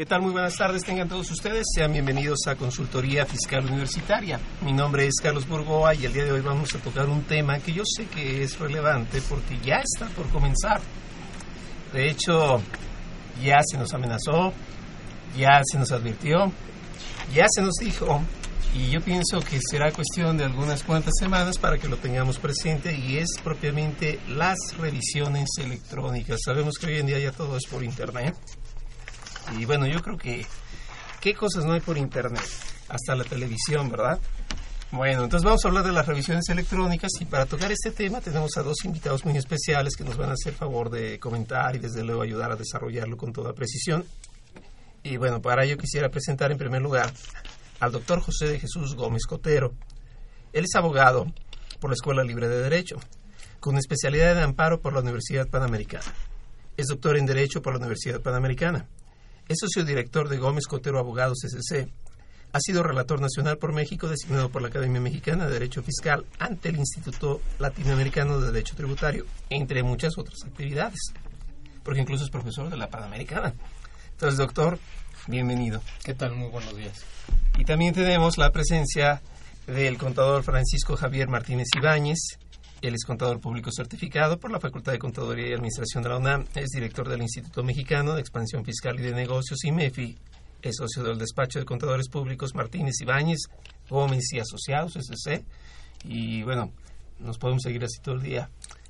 ¿Qué tal? Muy buenas tardes, tengan todos ustedes. Sean bienvenidos a Consultoría Fiscal Universitaria. Mi nombre es Carlos Burgoa y el día de hoy vamos a tocar un tema que yo sé que es relevante porque ya está por comenzar. De hecho, ya se nos amenazó, ya se nos advirtió, ya se nos dijo y yo pienso que será cuestión de algunas cuantas semanas para que lo tengamos presente y es propiamente las revisiones electrónicas. Sabemos que hoy en día ya todo es por internet y bueno, yo creo que qué cosas no hay por internet, hasta la televisión, ¿verdad? Bueno, entonces vamos a hablar de las revisiones electrónicas y para tocar este tema tenemos a dos invitados muy especiales que nos van a hacer favor de comentar y desde luego ayudar a desarrollarlo con toda precisión. Y bueno, para ello quisiera presentar en primer lugar al doctor José de Jesús Gómez Cotero. Él es abogado por la Escuela Libre de Derecho, con especialidad de amparo por la Universidad Panamericana. Es doctor en Derecho por la Universidad Panamericana. Es socio director de Gómez Cotero Abogados SC. Ha sido relator nacional por México designado por la Academia Mexicana de Derecho Fiscal ante el Instituto Latinoamericano de Derecho Tributario, entre muchas otras actividades, porque incluso es profesor de la Panamericana. Entonces, doctor, bienvenido. ¿Qué tal? Muy buenos días. Y también tenemos la presencia del contador Francisco Javier Martínez Ibáñez. Él es contador público certificado por la Facultad de Contaduría y Administración de la UNAM. Es director del Instituto Mexicano de Expansión Fiscal y de Negocios, IMEFI. Es socio del despacho de contadores públicos Martínez Ibáñez, Gómez y Asociados, SC. Y bueno, nos podemos seguir así todo el día.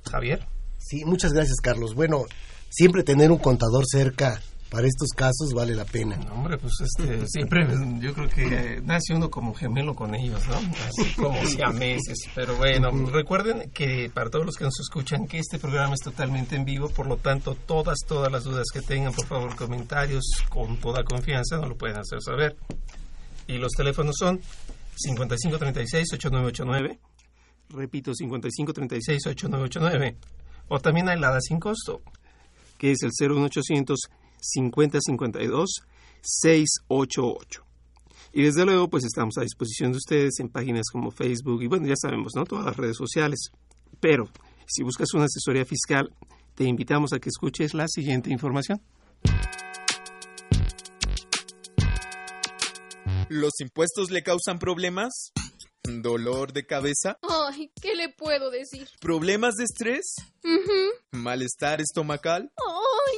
Javier. Sí, muchas gracias, Carlos. Bueno, siempre tener un contador cerca para estos casos vale la pena. No, hombre, pues este, siempre yo creo que nace uno como gemelo con ellos, ¿no? Así como siameses. Pero bueno, recuerden que para todos los que nos escuchan, que este programa es totalmente en vivo, por lo tanto, todas, todas las dudas que tengan, por favor, comentarios con toda confianza, nos lo pueden hacer saber. Y los teléfonos son 5536-8989, repito, 5536-8989, o también hay la sin costo, que es el 01800 5052 688. Y desde luego, pues estamos a disposición de ustedes en páginas como Facebook y bueno, ya sabemos, ¿no? Todas las redes sociales. Pero si buscas una asesoría fiscal, te invitamos a que escuches la siguiente información. ¿Los impuestos le causan problemas? ¿Dolor de cabeza? Ay, ¿qué le puedo decir? ¿Problemas de estrés? Ujú. ¿Malestar estomacal? Ay,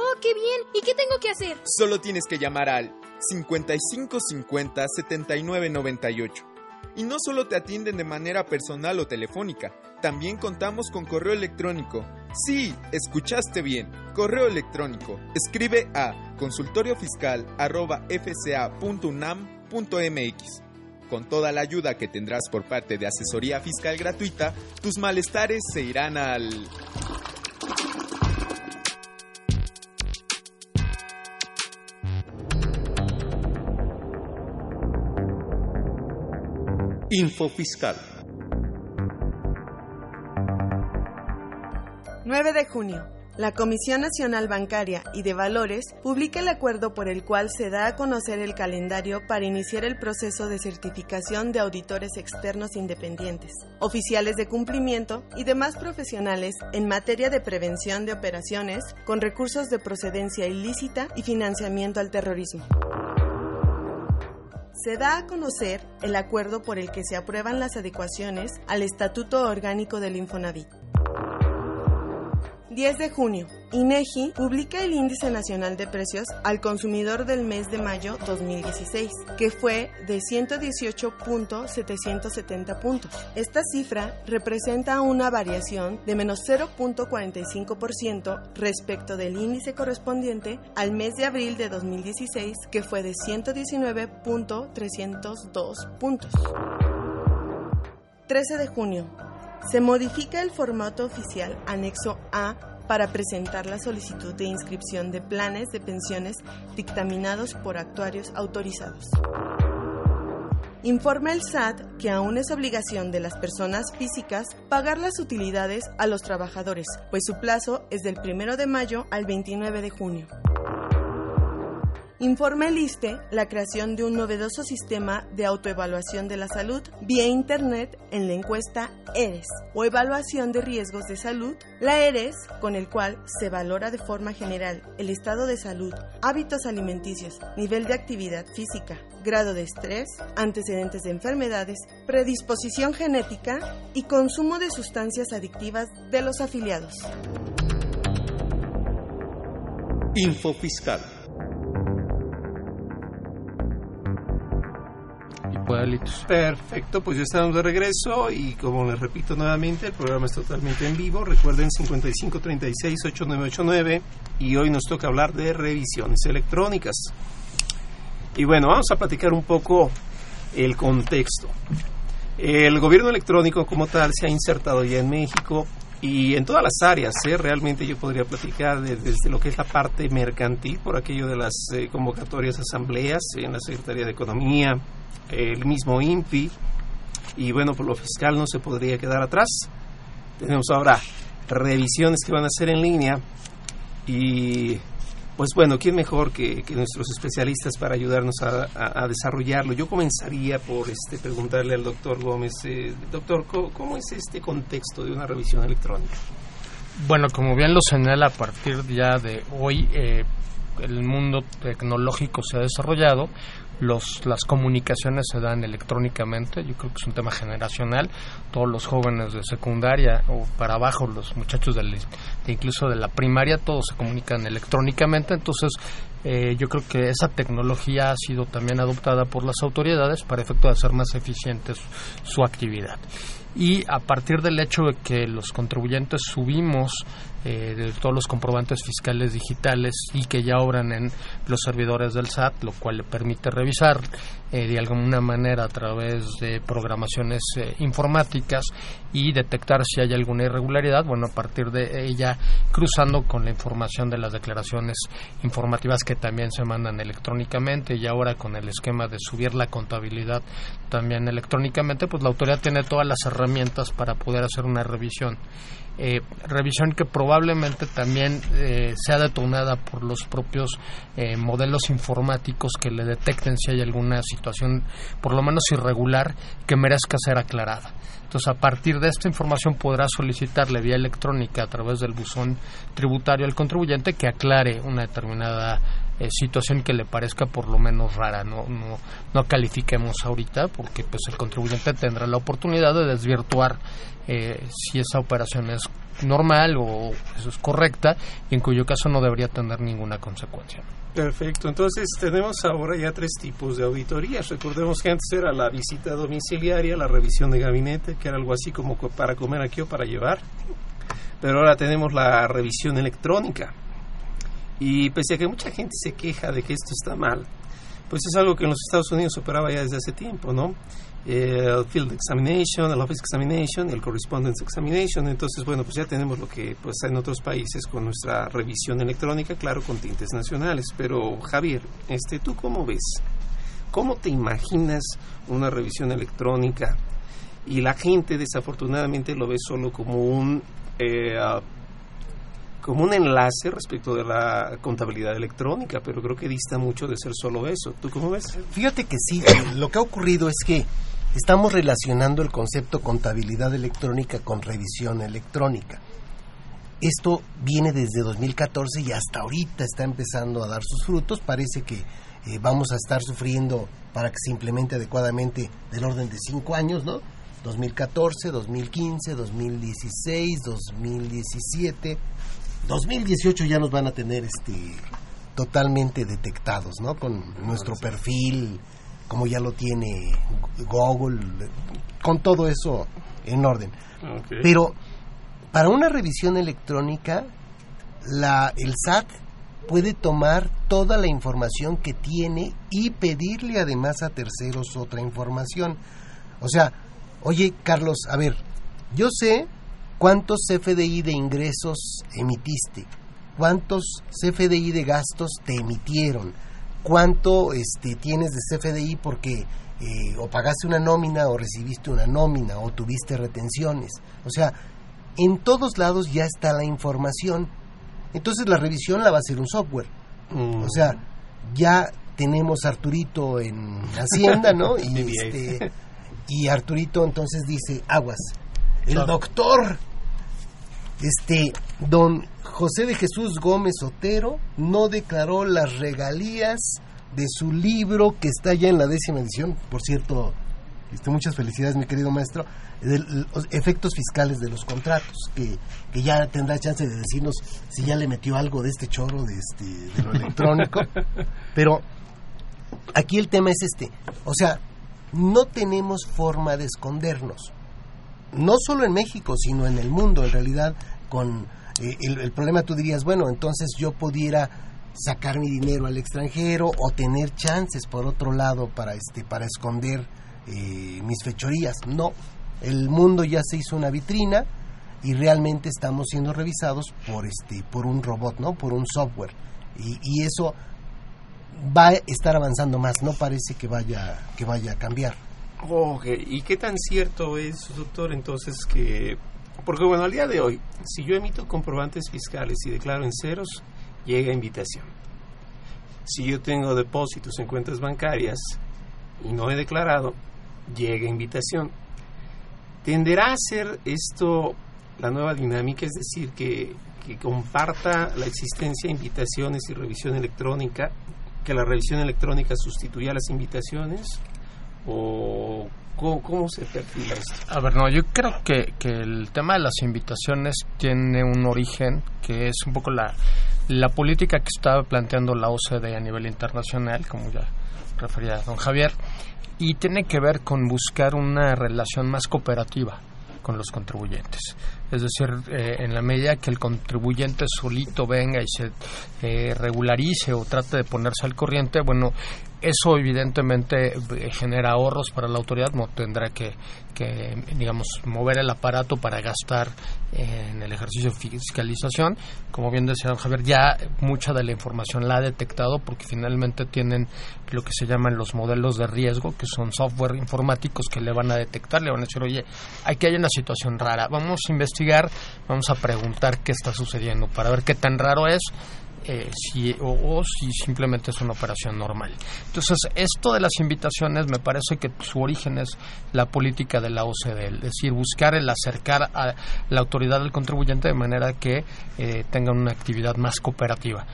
Oh, qué bien. ¿Y qué tengo que hacer? Solo tienes que llamar al 5550 7998. Y no solo te atienden de manera personal o telefónica, también contamos con correo electrónico. Sí, escuchaste bien, correo electrónico. Escribe a consultoriofiscal.fca.unam.mx. Con toda la ayuda que tendrás por parte de asesoría fiscal gratuita, tus malestares se irán al... Info Fiscal. 9 de junio. La Comisión Nacional Bancaria y de Valores publica el acuerdo por el cual se da a conocer el calendario para iniciar el proceso de certificación de auditores externos independientes, oficiales de cumplimiento y demás profesionales en materia de prevención de operaciones con recursos de procedencia ilícita y financiamiento al terrorismo. Se da a conocer el acuerdo por el que se aprueban las adecuaciones al Estatuto Orgánico del Infonavit. 10 de junio. INEGI publica el Índice Nacional de Precios al Consumidor del mes de mayo 2016, que fue de 118.770 puntos. Esta cifra representa una variación de menos 0.45% respecto del índice correspondiente al mes de abril de 2016, que fue de 119.302 puntos. 13 de junio. Se modifica el formato oficial anexo A para presentar la solicitud de inscripción de planes de pensiones dictaminados por actuarios autorizados. Informa el SAT que aún es obligación de las personas físicas pagar las utilidades a los trabajadores, pues su plazo es del 1 de mayo al 29 de junio. Informa el ISTE la creación de un novedoso sistema de autoevaluación de la salud vía Internet en la encuesta ERES o Evaluación de Riesgos de Salud, la ERES, con el cual se valora de forma general el estado de salud, hábitos alimenticios, nivel de actividad física, grado de estrés, antecedentes de enfermedades, predisposición genética y consumo de sustancias adictivas de los afiliados. Info Fiscal. Perfecto, pues ya estamos de regreso y como les repito nuevamente, el programa es totalmente en vivo. Recuerden 5536-8989 y hoy nos toca hablar de revisiones electrónicas. Y bueno, vamos a platicar un poco el contexto. El gobierno electrónico como tal se ha insertado ya en México y en todas las áreas, ¿eh? realmente yo podría platicar desde lo que es la parte mercantil, por aquello de las eh, convocatorias asambleas en la Secretaría de Economía, el mismo INPI, y bueno, por lo fiscal no se podría quedar atrás. Tenemos ahora revisiones que van a ser en línea y pues bueno, ¿quién mejor que, nuestros especialistas para ayudarnos a, desarrollarlo? Yo comenzaría por este, preguntarle al doctor Gómez, eh, doctor, ¿cómo, es este contexto de una revisión electrónica? Bueno, como bien lo señala, a partir ya de hoy eh, el mundo tecnológico se ha desarrollado, los, las comunicaciones se dan electrónicamente, yo creo que es un tema generacional, todos los jóvenes de secundaria o para abajo, los muchachos de incluso de la primaria, todos se comunican electrónicamente, entonces eh, yo creo que esa tecnología ha sido también adoptada por las autoridades para efecto de hacer más eficiente su actividad. Y a partir del hecho de que los contribuyentes subimos eh, de todos los comprobantes fiscales digitales y que ya obran en los servidores del SAT, lo cual le permite revisar eh, de alguna manera a través de programaciones eh, informáticas y detectar si hay alguna irregularidad, bueno, a partir de ella cruzando con la información de las declaraciones informativas que también se mandan electrónicamente y ahora con el esquema de subir la contabilidad también electrónicamente, pues la autoridad tiene todas las herramientas para poder hacer una revisión eh, revisión que probablemente también eh, sea detonada por los propios eh, modelos informáticos que le detecten si hay alguna situación, por lo menos irregular, que merezca ser aclarada. Entonces, a partir de esta información podrá solicitarle vía electrónica a través del buzón tributario al contribuyente que aclare una determinada eh, situación que le parezca por lo menos rara. No, no, no califiquemos ahorita porque pues el contribuyente tendrá la oportunidad de desvirtuar eh, si esa operación es normal o eso es correcta y en cuyo caso no debería tener ninguna consecuencia. Perfecto, entonces tenemos ahora ya tres tipos de auditorías. Recordemos que antes era la visita domiciliaria, la revisión de gabinete, que era algo así como para comer aquí o para llevar. Pero ahora tenemos la revisión electrónica, y pese a que mucha gente se queja de que esto está mal, pues es algo que en los Estados Unidos operaba ya desde hace tiempo, ¿no? El Field Examination, el Office Examination, el Correspondence Examination. Entonces, bueno, pues ya tenemos lo que pues en otros países con nuestra revisión electrónica, claro, con tintes nacionales. Pero, Javier, este, ¿tú cómo ves? ¿Cómo te imaginas una revisión electrónica? Y la gente desafortunadamente lo ve solo como un... Eh, como un enlace respecto de la contabilidad electrónica, pero creo que dista mucho de ser solo eso. ¿Tú cómo ves? Fíjate que sí, lo que ha ocurrido es que estamos relacionando el concepto contabilidad electrónica con revisión electrónica. Esto viene desde 2014 y hasta ahorita está empezando a dar sus frutos. Parece que eh, vamos a estar sufriendo para que se implemente adecuadamente del orden de cinco años, ¿no? 2014, 2015, 2016, 2017 2018 ya nos van a tener este totalmente detectados, ¿no? Con nuestro perfil, como ya lo tiene Google, con todo eso en orden. Pero para una revisión electrónica, la, el SAT puede tomar toda la información que tiene y pedirle además a terceros otra información. O sea, oye Carlos, a ver, yo sé cuántos CFDI de ingresos emitiste, cuántos CFDI de gastos te emitieron, cuánto este, tienes de CFDI porque eh, o pagaste una nómina o recibiste una nómina o tuviste retenciones. O sea, en todos lados ya está la información. Entonces la revisión la va a hacer un software. O sea, ya tenemos Arturito en Hacienda, ¿no? Y, este, y Arturito entonces dice, aguas, el doctor, este, don José de Jesús Gómez Otero no declaró las regalías de su libro que está ya en la décima edición, por cierto, este, muchas felicidades mi querido maestro, de los efectos fiscales de los contratos, que, que, ya tendrá chance de decirnos si ya le metió algo de este choro de, este, de lo electrónico, pero aquí el tema es este, o sea, no tenemos forma de escondernos, no solo en México, sino en el mundo, en realidad, con eh, el, problema tú dirías, bueno, entonces yo pudiera sacar mi dinero al extranjero o tener chances por otro lado para este para esconder eh, mis fechorías no el mundo ya se hizo una vitrina y realmente estamos siendo revisados por este por un robot no por un software. Y, y eso va a estar avanzando más no parece que vaya que vaya a cambiar. Ok, ¿y qué tan cierto es, doctor, entonces que... Porque bueno, al día de hoy, si yo emito comprobantes fiscales y declaro en ceros, llega invitación. Si yo tengo depósitos en cuentas bancarias y no he declarado, llega invitación. ¿Tenderá a ser esto la nueva dinámica? Es decir, que, que comparta la existencia de invitaciones y revisión electrónica, que la revisión electrónica sustituya las invitaciones o ¿Cómo, ¿Cómo, se perfila esto? A ver, no, yo creo que, que, el tema de las invitaciones tiene un origen que es un poco la, la política que estaba planteando la OCDE a nivel internacional, como ya refería don Javier, y tiene que ver con buscar una relación más cooperativa con los contribuyentes. Es decir, eh, en la medida que el contribuyente solito venga y se eh, regularice o trate de ponerse al corriente, bueno, eso evidentemente eh, genera ahorros para la autoridad, no tendrá que, que, digamos, mover el aparato para gastar en el ejercicio de fiscalización. Como bien decía Javier, ya mucha de la información la ha detectado porque finalmente tienen lo que se llaman los modelos de riesgo, que son software informáticos que le van a detectar, le van a decir, oye, aquí hay una situación rara, vamos a investigar, vamos a preguntar qué está sucediendo para ver qué tan raro es eh, si, o, si simplemente es una operación normal. Entonces, esto de las invitaciones me parece que su origen es la política de la OCDE, es decir, buscar el acercar a la autoridad del contribuyente de manera que eh, tengan una actividad más cooperativa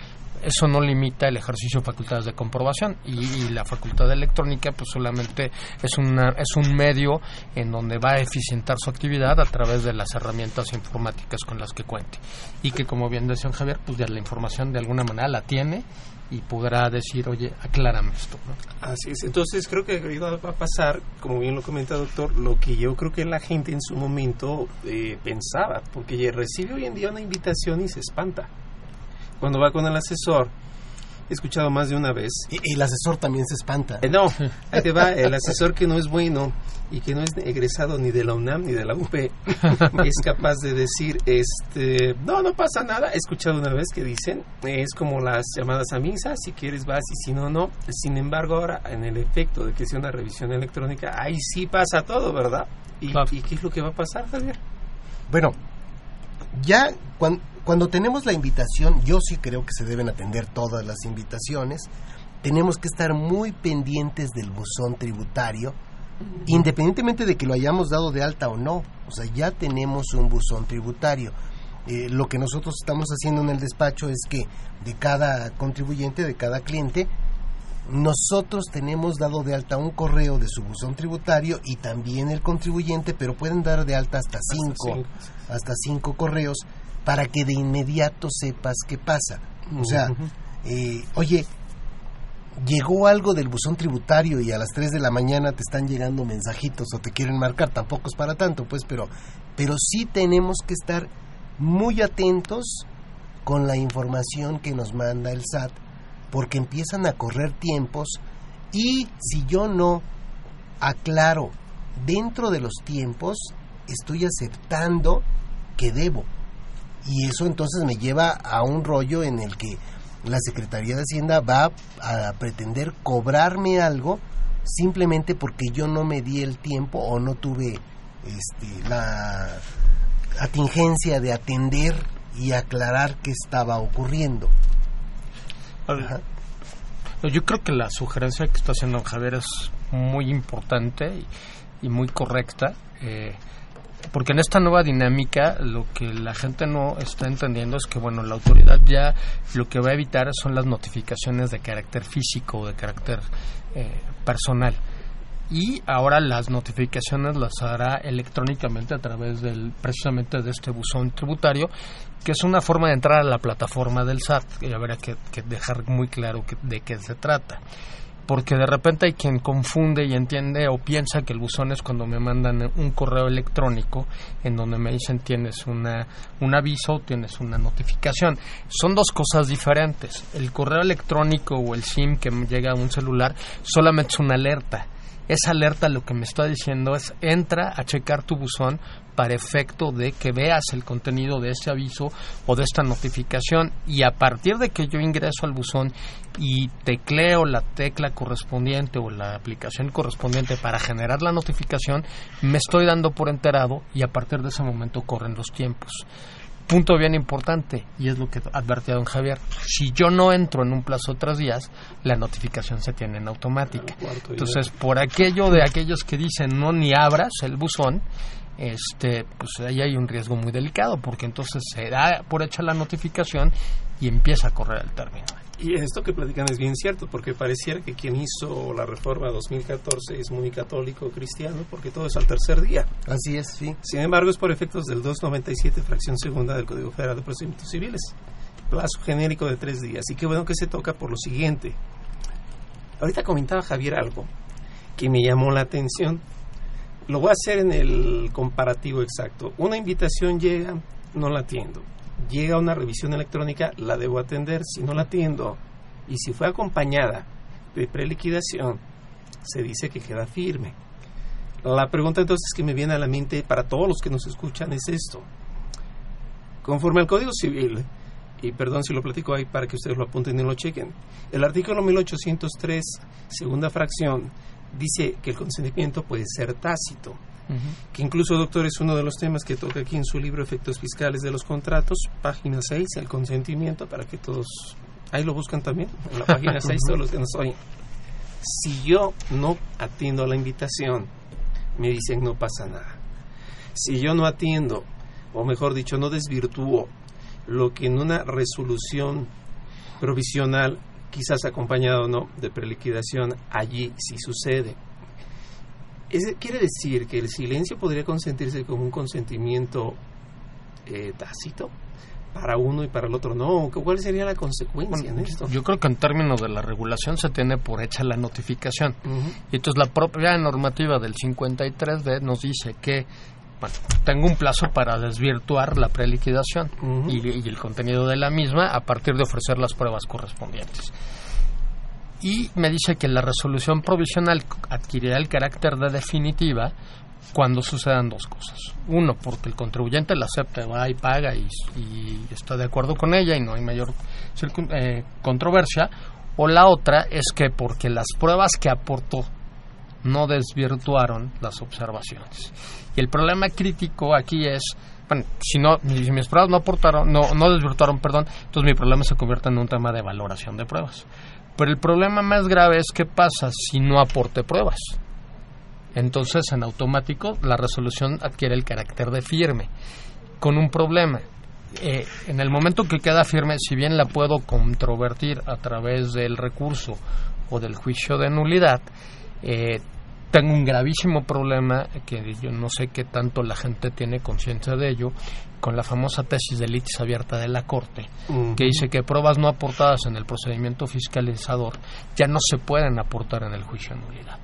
eso no limita el ejercicio de facultades de comprobación y, y, la facultad de electrónica pues solamente es una es un medio en donde va a eficientar su actividad a través de las herramientas informáticas con las que cuente. Y que como bien decía Javier pues ya la información de alguna manera la tiene y podrá decir, oye, aclárame esto. Así es, entonces creo que va a pasar, como bien lo comenta doctor, lo que yo creo que la gente en su momento eh, pensaba, porque recibe hoy en día una invitación y se espanta cuando va con el asesor, he escuchado más de una vez. Y, el asesor también se espanta. Eh, no, ahí te va, el asesor que no es bueno y que no es egresado ni de la UNAM ni de la UP, es capaz de decir, este, no, no pasa nada. He escuchado una vez que dicen, es como las llamadas a misa, si quieres vas y si no, no. Sin embargo, ahora, en el efecto de que sea una revisión electrónica, ahí sí pasa todo, ¿verdad? ¿Y, claro. ¿y qué es lo que va a pasar, Javier? Bueno, ya cuando, cuando tenemos la invitación, yo sí creo que se deben atender todas las invitaciones. Tenemos que estar muy pendientes del buzón tributario, independientemente de que lo hayamos dado de alta o no. O sea, ya tenemos un buzón tributario. Eh, lo que nosotros estamos haciendo en el despacho es que de cada contribuyente, de cada cliente, nosotros tenemos dado de alta un correo de su buzón tributario y también el contribuyente, pero pueden dar de alta hasta cinco, hasta cinco correos para que de inmediato sepas qué pasa. O sea, eh, oye, llegó algo del buzón tributario y a las 3 de la mañana te están llegando mensajitos o te quieren marcar, tampoco es para tanto, pues, pero, pero sí tenemos que estar muy atentos con la información que nos manda el SAT, porque empiezan a correr tiempos y si yo no aclaro dentro de los tiempos, estoy aceptando que debo. Y eso entonces me lleva a un rollo en el que la Secretaría de Hacienda va a pretender cobrarme algo simplemente porque yo no me di el tiempo o no tuve este, la atingencia de atender y aclarar qué estaba ocurriendo. Yo creo que la sugerencia que está haciendo Javier es muy importante y, muy correcta. Eh, porque en esta nueva dinámica lo que la gente no está entendiendo es que bueno la autoridad ya lo que va a evitar son las notificaciones de carácter físico o de carácter eh, personal. Y ahora las notificaciones las hará electrónicamente a través del precisamente de este buzón tributario que es una forma de entrar a la plataforma del SAT y habrá que, que dejar muy claro de qué se trata porque de repente hay quien confunde y entiende o piensa que el buzón es cuando me mandan un correo electrónico en donde me dicen tienes una, un aviso, tienes una notificación. Son dos cosas diferentes. El correo electrónico o el SIM que llega a un celular solamente es una alerta esa alerta lo que me está diciendo es entra a checar tu buzón para efecto de que veas el contenido de ese aviso o de esta notificación. Y a partir de que yo ingreso al buzón y tecleo la tecla correspondiente o la aplicación correspondiente para generar la notificación, me estoy dando por enterado y a partir de ese momento corren los tiempos punto bien importante, y es lo que advertía don Javier, si yo no entro en un plazo de tres días, la notificación se tiene en automática. Entonces, por aquello de aquellos que dicen no ni abras el buzón, este, pues ahí hay un riesgo muy delicado, porque entonces se da por hecha la notificación y empieza a correr el término. Y esto que platican es bien cierto, porque pareciera que quien hizo la reforma 2014 es muy católico cristiano, porque todo es al tercer día. Así es, sí. Sin embargo, es por efectos del 297, fracción segunda del Código Federal de Procedimientos Civiles. Plazo genérico de tres días. Y qué bueno que se toca por lo siguiente. Ahorita comentaba Javier algo que me llamó la atención. Lo voy a hacer en el comparativo exacto. Una invitación llega, no la atiendo llega una revisión electrónica, la debo atender. Si no la atiendo y si fue acompañada de preliquidación, se dice que queda firme. La pregunta entonces que me viene a la mente para todos los que nos escuchan es esto. Conforme al Código Civil, y perdón si lo platico ahí para que ustedes lo apunten y lo chequen, el artículo 1803, segunda fracción, dice que el consentimiento puede ser tácito que incluso, doctor, es uno de los temas que toca aquí en su libro Efectos Fiscales de los Contratos, página 6, el consentimiento, para que todos, ahí lo buscan también, en la página 6, todos los que nos oyen. Si yo no atiendo a la invitación, me dicen no pasa nada. Si yo no atiendo, o mejor dicho, no desvirtúo lo que en una resolución provisional, quizás acompañado o no de preliquidación, allí sí sucede quiere decir que el silencio podría consentirse como un consentimiento eh, tácito para uno y para el otro no. ¿Cuál sería la consecuencia en esto? Yo creo que en términos de la regulación se tiene por hecha la notificación. Y entonces la propia normativa del 53D nos dice que bueno, tengo un plazo para desvirtuar la preliquidación y, y el contenido de la misma a partir de ofrecer las pruebas correspondientes y me dice que la resolución provisional adquirirá el carácter de definitiva cuando sucedan dos cosas. Uno, porque el contribuyente la acepta, va y paga y, está de acuerdo con ella y no hay mayor eh, controversia. O la otra es que porque las pruebas que aportó no desvirtuaron las observaciones. Y el problema crítico aquí es, bueno, si, no, si mis pruebas no aportaron, no, no desvirtuaron, perdón, entonces mi problema se convierte en un tema de valoración de pruebas. Pero el problema más grave es qué pasa si no aporte pruebas. Entonces, en automático, la resolución adquiere el carácter de firme, con un problema. Eh, en el momento que queda firme, si bien la puedo controvertir a través del recurso o del juicio de nulidad, eh, tengo un gravísimo problema que yo no sé qué tanto la gente tiene conciencia de ello con la famosa tesis de litis abierta de la Corte, que dice que pruebas no aportadas en el procedimiento fiscalizador ya no se pueden aportar en el juicio de nulidad,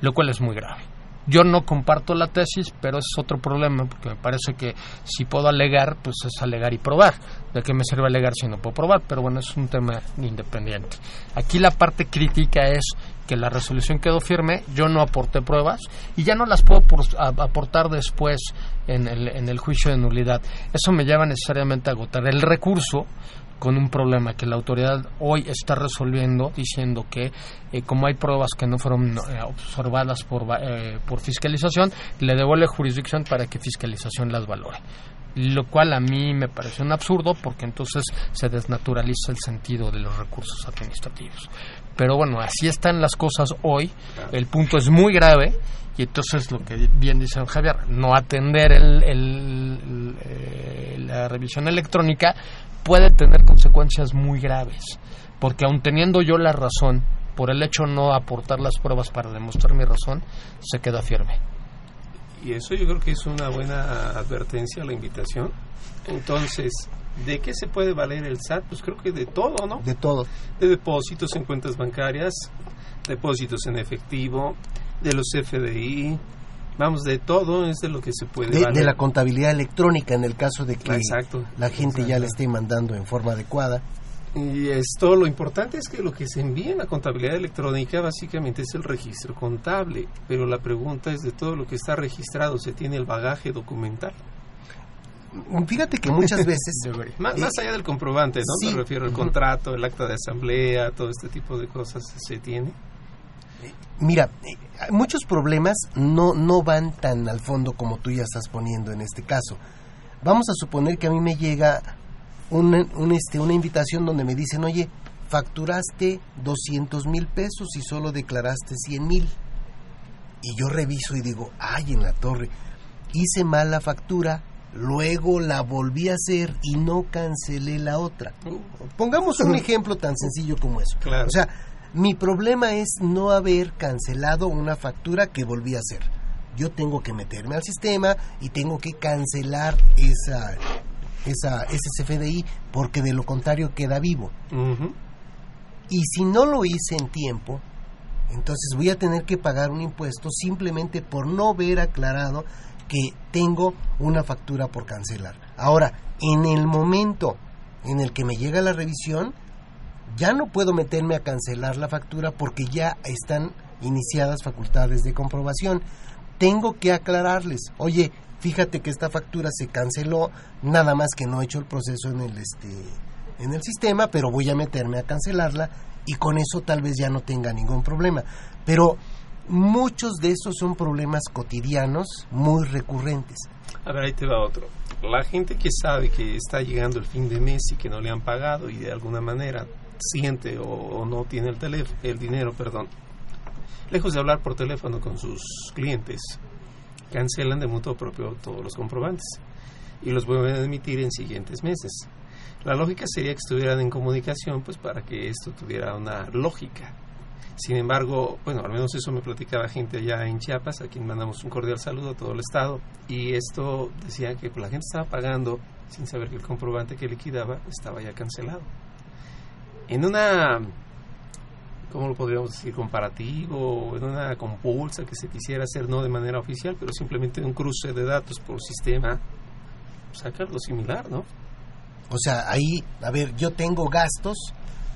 lo cual es muy grave. Yo no comparto la tesis, pero es otro problema, porque me parece que si puedo alegar, pues es alegar y probar. ¿De qué me sirve alegar si no puedo probar? Pero bueno, es un tema independiente. Aquí la parte crítica es que la resolución quedó firme, yo no aporté pruebas y ya no las puedo aportar después en el, en el juicio de nulidad. Eso me lleva necesariamente a agotar el recurso con un problema que la autoridad hoy está resolviendo diciendo que eh, como hay pruebas que no fueron eh, observadas por, eh, por fiscalización, le devuelve jurisdicción para que fiscalización las valore lo cual a mí me parece un absurdo porque entonces se desnaturaliza el sentido de los recursos administrativos. Pero bueno, así están las cosas hoy, el punto es muy grave y entonces lo que bien dice Javier, no atender el, la revisión electrónica puede tener consecuencias muy graves, porque aun teniendo yo la razón, por el hecho de no aportar las pruebas para demostrar mi razón, se queda firme. Y eso yo creo que es una buena advertencia, la invitación. Entonces, ¿de qué se puede valer el SAT? Pues creo que de todo, ¿no? De todo. De depósitos en cuentas bancarias, depósitos en efectivo, de los FDI, Vamos, de todo es de lo que se puede. De, de la contabilidad electrónica en el caso de que la gente ya le esté mandando en forma adecuada. Y esto lo importante es que lo que se envía en la contabilidad electrónica básicamente es el registro contable, pero la pregunta es de todo lo que está registrado, ¿se tiene el bagaje documental? Fíjate que muchas veces... más, más, allá del comprobante, ¿no? Me refiero al contrato, el acta de asamblea, todo este tipo de cosas, ¿se tiene? Mira, eh, muchos problemas no, no van tan al fondo como tú ya estás poniendo en este caso. Vamos a suponer que a mí me llega un, este, una invitación donde me dicen, oye, facturaste 200 mil pesos y solo declaraste 100 mil. Y yo reviso y digo, ay, en la torre, hice mal la factura, luego la volví a hacer y no cancelé la otra. Uh. Pongamos un ejemplo tan sencillo como eso. Claro. O sea, mi problema es no haber cancelado una factura que volví a hacer. Yo tengo que meterme al sistema y tengo que cancelar esa, esa, ese CFDI porque de lo contrario queda vivo. Y si no lo hice en tiempo, entonces voy a tener que pagar un impuesto simplemente por no haber aclarado que tengo una factura por cancelar. Ahora, en el momento en el que me llega la revisión, ya no puedo meterme a cancelar la factura porque ya están iniciadas facultades de comprobación. Tengo que aclararles, oye, fíjate que esta factura se canceló, nada más que no he hecho el proceso en el este en el sistema, pero voy a meterme a cancelarla y con eso tal vez ya no tenga ningún problema. Pero muchos de esos son problemas cotidianos muy recurrentes. A ver, ahí te va otro. La gente que sabe que está llegando el fin de mes y que no le han pagado y de alguna manera siente o, no tiene el, teléfono, el dinero, perdón, lejos de hablar por teléfono con sus clientes, cancelan de mutuo propio todos los comprobantes y los vuelven a emitir en siguientes meses. La lógica sería que estuvieran en comunicación, pues para que esto tuviera una lógica. Sin embargo, bueno, al menos eso me platicaba gente allá en Chiapas, a quien mandamos un cordial saludo a todo el estado, y esto decía que pues, la gente estaba pagando sin saber que el comprobante que liquidaba estaba ya cancelado en una, ¿cómo lo podríamos decir? Comparativo, en una compulsa que se quisiera hacer no de manera oficial, pero simplemente un cruce de datos por sistema, sacarlo similar, ¿no? O sea, ahí, a ver, yo tengo gastos,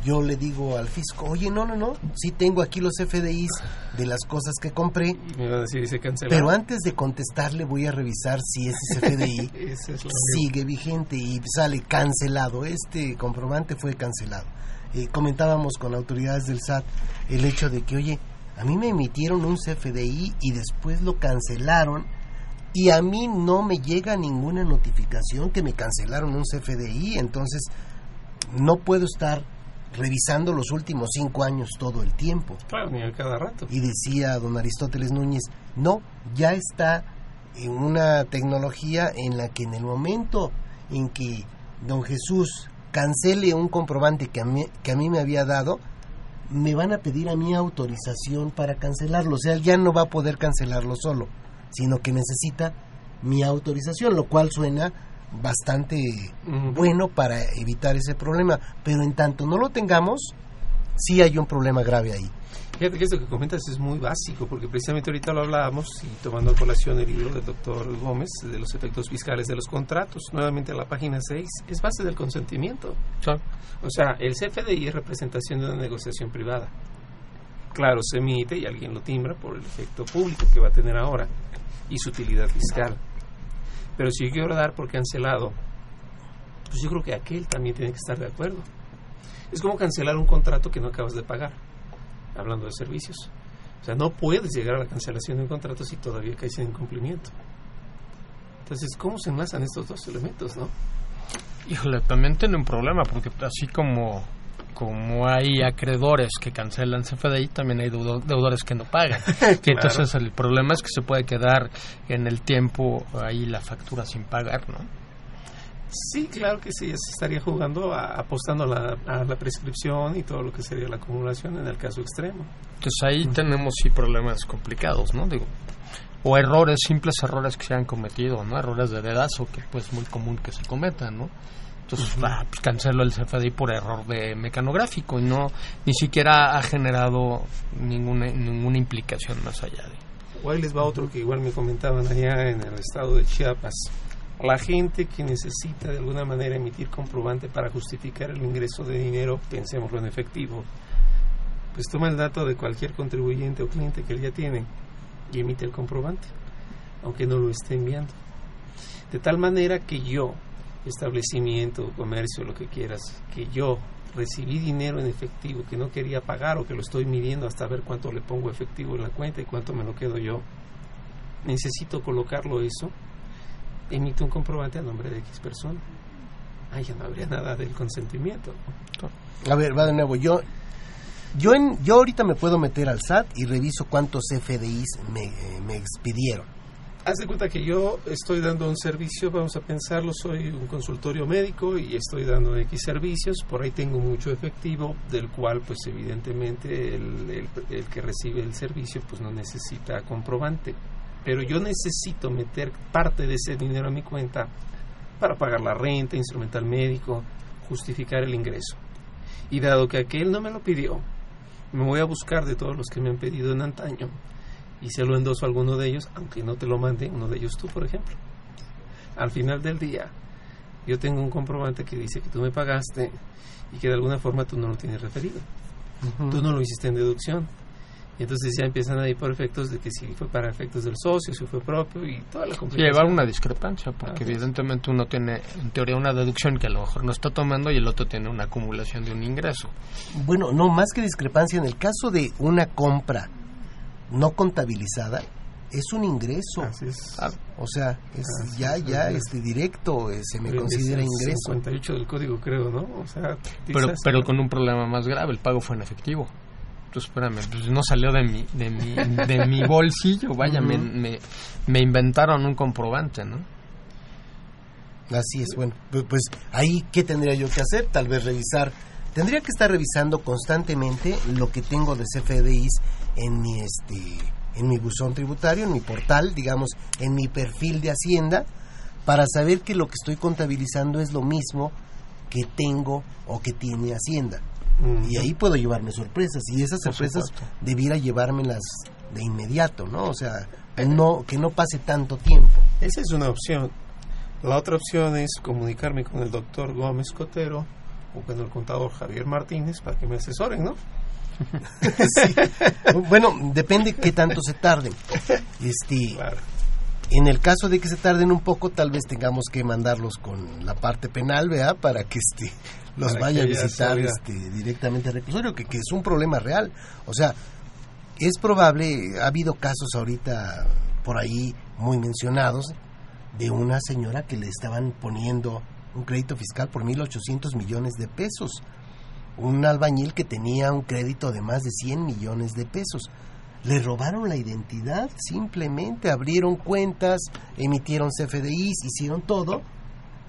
yo le digo al fisco, oye, no, no, no, sí tengo aquí los FDIs de las cosas que compré. me va a decir, se Pero antes de contestarle voy a revisar si ese FDI sigue vigente y sale cancelado. Este comprobante fue cancelado. Eh, comentábamos con autoridades del SAT el hecho de que, oye, a mí me emitieron un CFDI y después lo cancelaron y a mí no me llega ninguna notificación que me cancelaron un CFDI, entonces no puedo estar revisando los últimos cinco años todo el tiempo. Claro, ni a cada rato. Y decía don Aristóteles Núñez, no, ya está en una tecnología en la que en el momento en que don Jesús cancele un comprobante que a, mí, que a mí me había dado, me van a pedir a mí autorización para cancelarlo. O sea, ya no va a poder cancelarlo solo, sino que necesita mi autorización, lo cual suena bastante bueno para evitar ese problema, pero en tanto no lo tengamos, sí hay un problema grave ahí. Fíjate que esto que comentas es muy básico, porque precisamente ahorita lo hablábamos y tomando a colación el libro del doctor Gómez de los efectos fiscales de los contratos, nuevamente a la página 6, es base del consentimiento. O sea, el CFDI es representación de una negociación privada. Claro, se emite y alguien lo timbra por el efecto público que va a tener ahora y su utilidad fiscal. Pero si yo quiero dar por cancelado, pues yo creo que aquel también tiene que estar de acuerdo. Es como cancelar un contrato que no acabas de pagar hablando de servicios. O sea, no puedes llegar a la cancelación de un contrato si todavía caes en incumplimiento. Entonces, ¿cómo se enlazan estos dos elementos, no? Híjole, también tiene un problema, porque así como, como hay acreedores que cancelan CFDI, también hay deudores que no pagan. Y entonces el problema es que se puede quedar en el tiempo ahí la factura sin pagar, ¿no? Sí, claro que sí, se estaría jugando, apostando a la, prescripción y todo lo que sería la acumulación en el caso extremo. Entonces ahí tenemos sí problemas complicados, ¿no? Digo, o errores, simples errores que se han cometido, ¿no? Errores de dedazo que pues es muy común que se cometan, ¿no? Entonces, ah, pues cancelo el CFDI por error de mecanográfico y no, ni siquiera ha generado ninguna, ninguna implicación más allá de... Ahí les va otro que igual me comentaban allá en el estado de Chiapas la gente que necesita de alguna manera emitir comprobante para justificar el ingreso de dinero, pensémoslo en efectivo, pues toma el dato de cualquier contribuyente o cliente que él ya tiene y emite el comprobante, aunque no lo esté enviando. De tal manera que yo, establecimiento, comercio, lo que quieras, que yo recibí dinero en efectivo que no quería pagar o que lo estoy midiendo hasta ver cuánto le pongo efectivo en la cuenta y cuánto me lo quedo yo, necesito colocarlo eso emite un comprobante a nombre de X persona. Ahí ya no habría nada del consentimiento. A ver, va de nuevo. Yo, yo, en, yo ahorita me puedo meter al SAT y reviso cuántos FDIs eh, me expidieron. Haz de cuenta que yo estoy dando un servicio, vamos a pensarlo, soy un consultorio médico y estoy dando X servicios, por ahí tengo mucho efectivo, del cual pues evidentemente el, que recibe el servicio pues no necesita comprobante pero yo necesito meter parte de ese dinero a mi cuenta para pagar la renta, instrumental médico, justificar el ingreso. Y dado que aquel no me lo pidió, me voy a buscar de todos los que me han pedido en antaño y se lo endoso a alguno de ellos, aunque no te lo mande uno de ellos tú, por ejemplo. Al final del día, yo tengo un comprobante que dice que tú me pagaste y que de alguna forma tú no lo tienes referido. Tú no lo hiciste en deducción y entonces ya empiezan a ir por efectos de que si fue para efectos del socio, si fue propio y toda la complicación. llevar una discrepancia, porque evidentemente uno tiene en teoría una deducción que a lo mejor no está tomando y el otro tiene una acumulación de un ingreso. Bueno, no, más que discrepancia, en el caso de una compra no contabilizada, es un ingreso. Ah, o sea, es ya ya este directo eh, se me considera ingreso. 58 del código creo, ¿no? O sea, pero pero con un problema más grave, el pago fue en efectivo pues espérame, pues no salió de mi, de mi, de mi bolsillo, vaya, me, me, inventaron un comprobante, ¿no? Así es, bueno, pues ahí, ¿qué tendría yo que hacer? Tal vez revisar, tendría que estar revisando constantemente lo que tengo de CFDIs en mi, este, en mi buzón tributario, en mi portal, digamos, en mi perfil de Hacienda, para saber que lo que estoy contabilizando es lo mismo que tengo o que tiene Hacienda. Y ahí puedo llevarme sorpresas y esas sorpresas debiera llevármelas de inmediato, ¿no? O sea, no que no pase tanto tiempo. Esa es una opción. La otra opción es comunicarme con el doctor Gómez Cotero o con el contador Javier Martínez para que me asesoren, ¿no? Bueno, depende qué tanto se tarden. Este, En el caso de que se tarden un poco, tal vez tengamos que mandarlos con la parte penal, ¿vea? Para que este los vaya a visitar este, directamente al reclusorio, que, que es un problema real. O sea, es probable, ha habido casos ahorita por ahí muy mencionados de una señora que le estaban poniendo un crédito fiscal por 1.800 millones de pesos. Un albañil que tenía un crédito de más de 100 millones de pesos. Le robaron la identidad, simplemente abrieron cuentas, emitieron CFDIs, hicieron todo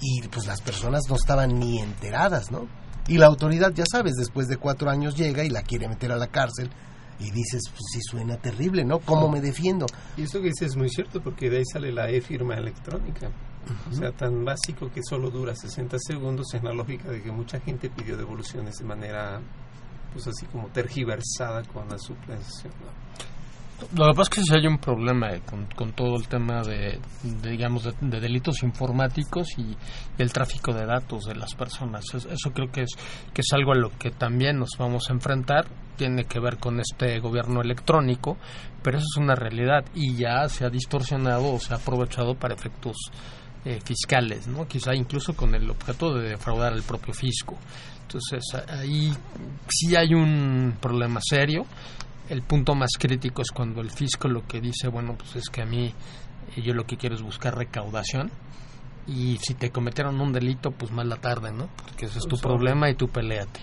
y pues las personas no estaban ni enteradas, ¿no? Y la autoridad, ya sabes, después de cuatro años llega y la quiere meter a la cárcel y dices, pues sí suena terrible, ¿no? ¿Cómo me defiendo? Y eso que dices es muy cierto porque de ahí sale la e-firma electrónica. O sea, tan básico que solo dura 60 segundos en la lógica de que mucha gente pidió devoluciones de manera, pues así como tergiversada con la suplencia. Lo que es que si hay un problema eh, con, todo el tema de, digamos, de, delitos informáticos y, el tráfico de datos de las personas. Eso, creo que es, que es algo a lo que también nos vamos a enfrentar. Tiene que ver con este gobierno electrónico, pero eso es una realidad y ya se ha distorsionado o se ha aprovechado para efectos eh, fiscales, ¿no? Quizá incluso con el objeto de defraudar al propio fisco. Entonces ahí sí hay un problema serio el punto más crítico es cuando el fisco lo que dice, bueno, pues es que a mí eh, yo lo que quiero es buscar recaudación y si te cometieron un delito, pues más la tarde, ¿no? Porque ese es tu problema y tú peleate.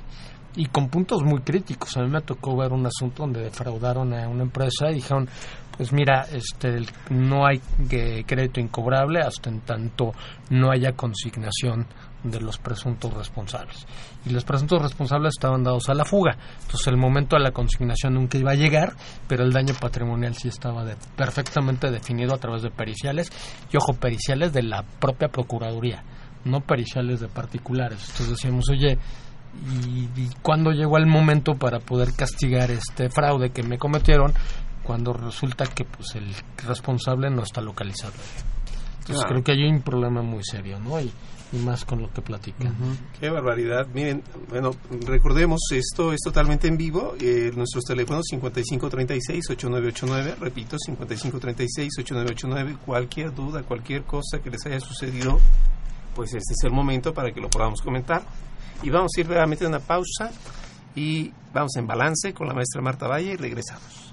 Y con puntos muy críticos. A mí me tocó ver un asunto donde defraudaron a una empresa y dijeron, pues mira, este, no hay eh, crédito incobrable hasta en tanto no haya consignación de los presuntos responsables. Y los presuntos responsables estaban dados a la fuga. Entonces el momento de la consignación nunca iba a llegar, pero el daño patrimonial sí estaba perfectamente definido a través de periciales y ojo, periciales de la propia Procuraduría, no periciales de particulares. Entonces decíamos, oye, ¿y, y cuándo llegó el momento para poder castigar este fraude que me cometieron? Cuando resulta que pues el responsable no está localizado. Entonces creo que hay un problema muy serio, ¿no? Y, y más con lo que platican. Qué barbaridad. Miren, bueno, recordemos, esto es totalmente en vivo. Eh, nuestros teléfonos 5536-8989, repito, 5536-8989. Cualquier duda, cualquier cosa que les haya sucedido, pues este es el momento para que lo podamos comentar. Y vamos a ir realmente a una pausa y vamos en balance con la maestra Marta Valle y regresamos.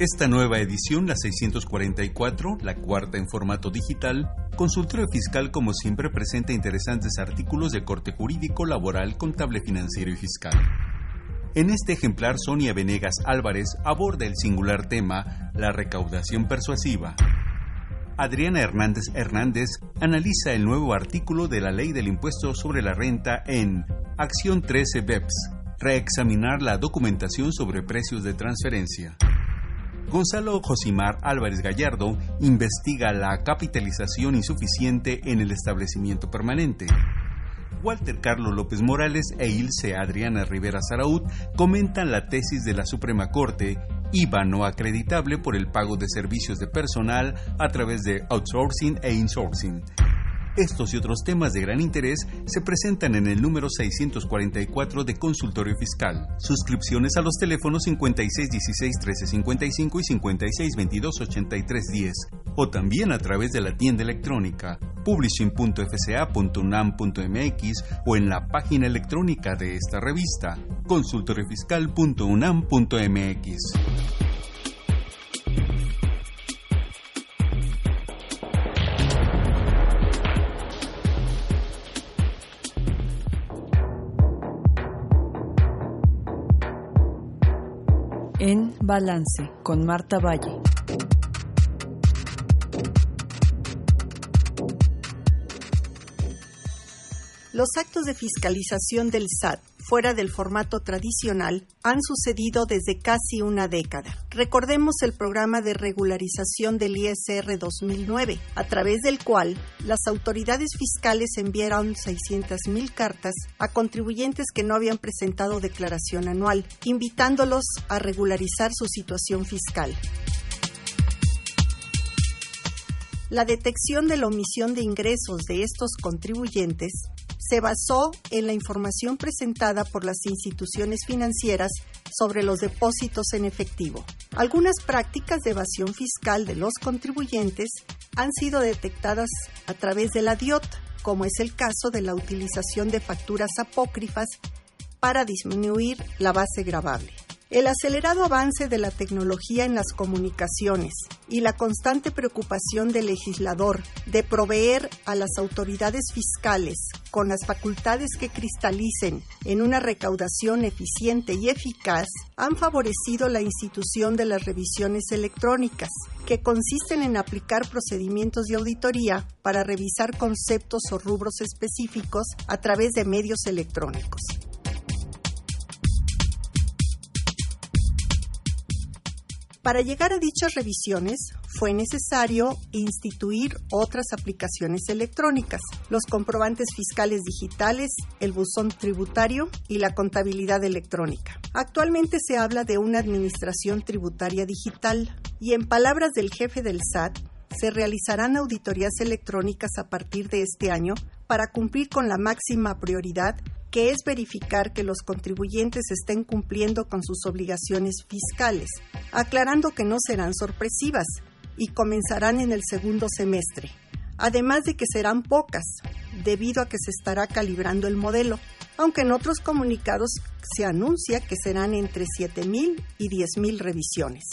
Esta nueva edición, la 644, la cuarta en formato digital, Consultorio Fiscal como siempre presenta interesantes artículos de corte jurídico, laboral, contable, financiero y fiscal. En este ejemplar, Sonia Venegas Álvarez aborda el singular tema, la recaudación persuasiva. Adriana Hernández Hernández analiza el nuevo artículo de la Ley del Impuesto sobre la Renta en Acción 13 BEPS, reexaminar la documentación sobre precios de transferencia. Gonzalo Josimar Álvarez Gallardo investiga la capitalización insuficiente en el establecimiento permanente. Walter Carlos López Morales e Ilse Adriana Rivera Saraud comentan la tesis de la Suprema Corte IVA no acreditable por el pago de servicios de personal a través de outsourcing e insourcing. Estos y otros temas de gran interés se presentan en el número 644 de Consultorio Fiscal. Suscripciones a los teléfonos 5616-1355 y 5622-8310 o también a través de la tienda electrónica publishing.fca.unam.mx o en la página electrónica de esta revista consultoriofiscal.unam.mx. en Balance con Marta Valle. Los actos de fiscalización del SAT fuera del formato tradicional han sucedido desde casi una década. Recordemos el programa de regularización del ISR 2009, a través del cual las autoridades fiscales enviaron 600.000 cartas a contribuyentes que no habían presentado declaración anual, invitándolos a regularizar su situación fiscal. La detección de la omisión de ingresos de estos contribuyentes se basó en la información presentada por las instituciones financieras sobre los depósitos en efectivo. Algunas prácticas de evasión fiscal de los contribuyentes han sido detectadas a través de la DIOT, como es el caso de la utilización de facturas apócrifas para disminuir la base gravable. El acelerado avance de la tecnología en las comunicaciones y la constante preocupación del legislador de proveer a las autoridades fiscales con las facultades que cristalicen en una recaudación eficiente y eficaz han favorecido la institución de las revisiones electrónicas, que consisten en aplicar procedimientos de auditoría para revisar conceptos o rubros específicos a través de medios electrónicos. Para llegar a dichas revisiones fue necesario instituir otras aplicaciones electrónicas, los comprobantes fiscales digitales, el buzón tributario y la contabilidad electrónica. Actualmente se habla de una administración tributaria digital y en palabras del jefe del SAT, se realizarán auditorías electrónicas a partir de este año para cumplir con la máxima prioridad que es verificar que los contribuyentes estén cumpliendo con sus obligaciones fiscales, aclarando que no serán sorpresivas y comenzarán en el segundo semestre, además de que serán pocas, debido a que se estará calibrando el modelo, aunque en otros comunicados se anuncia que serán entre 7.000 y 10.000 revisiones.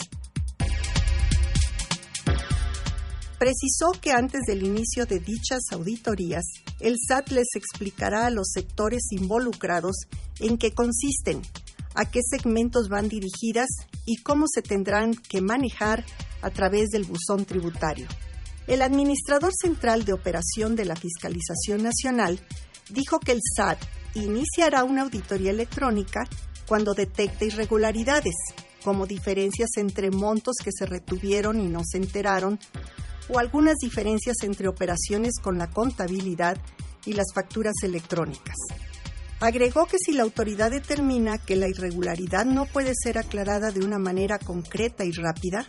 Precisó que antes del inicio de dichas auditorías, el SAT les explicará a los sectores involucrados en qué consisten, a qué segmentos van dirigidas y cómo se tendrán que manejar a través del buzón tributario. El administrador central de operación de la Fiscalización Nacional dijo que el SAT iniciará una auditoría electrónica cuando detecte irregularidades, como diferencias entre montos que se retuvieron y no se enteraron, o algunas diferencias entre operaciones con la contabilidad y las facturas electrónicas. Agregó que si la autoridad determina que la irregularidad no puede ser aclarada de una manera concreta y rápida,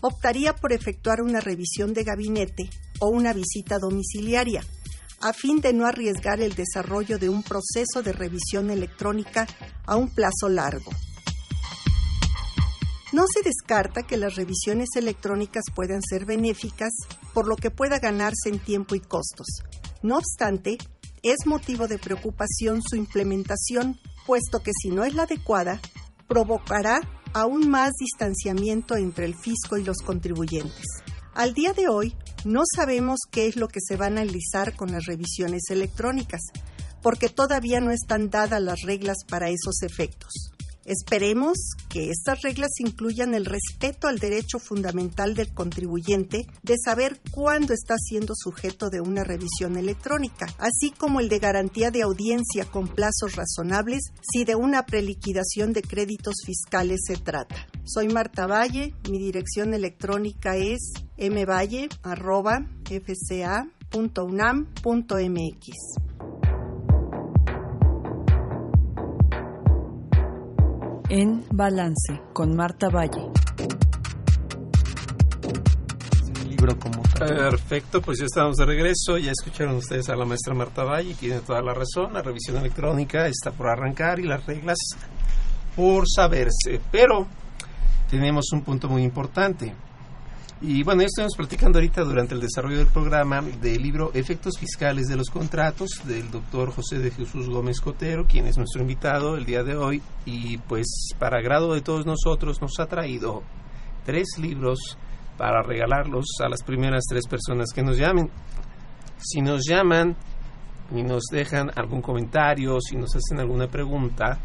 optaría por efectuar una revisión de gabinete o una visita domiciliaria, a fin de no arriesgar el desarrollo de un proceso de revisión electrónica a un plazo largo. No se descarta que las revisiones electrónicas puedan ser benéficas, por lo que pueda ganarse en tiempo y costos. No obstante, es motivo de preocupación su implementación, puesto que si no es la adecuada, provocará aún más distanciamiento entre el fisco y los contribuyentes. Al día de hoy, no sabemos qué es lo que se va a analizar con las revisiones electrónicas, porque todavía no están dadas las reglas para esos efectos. Esperemos que estas reglas incluyan el respeto al derecho fundamental del contribuyente de saber cuándo está siendo sujeto de una revisión electrónica, así como el de garantía de audiencia con plazos razonables si de una preliquidación de créditos fiscales se trata. Soy Marta Valle, mi dirección electrónica es mvalle.fca.unam.mx. En Balance, con Marta Valle. libro como Perfecto, pues ya estamos de regreso. Ya escucharon ustedes a la maestra Marta Valle, tiene toda la razón. La revisión electrónica está por arrancar y las reglas por saberse. Pero tenemos un punto muy importante. Y bueno, ya estamos platicando ahorita durante el desarrollo del programa del libro Efectos Fiscales de los Contratos del doctor José de Jesús Gómez Cotero, quien es nuestro invitado el día de hoy. Y pues para agrado de todos nosotros nos ha traído tres libros para regalarlos a las primeras tres personas que nos llamen. Si nos llaman y nos dejan algún comentario, si nos hacen alguna pregunta,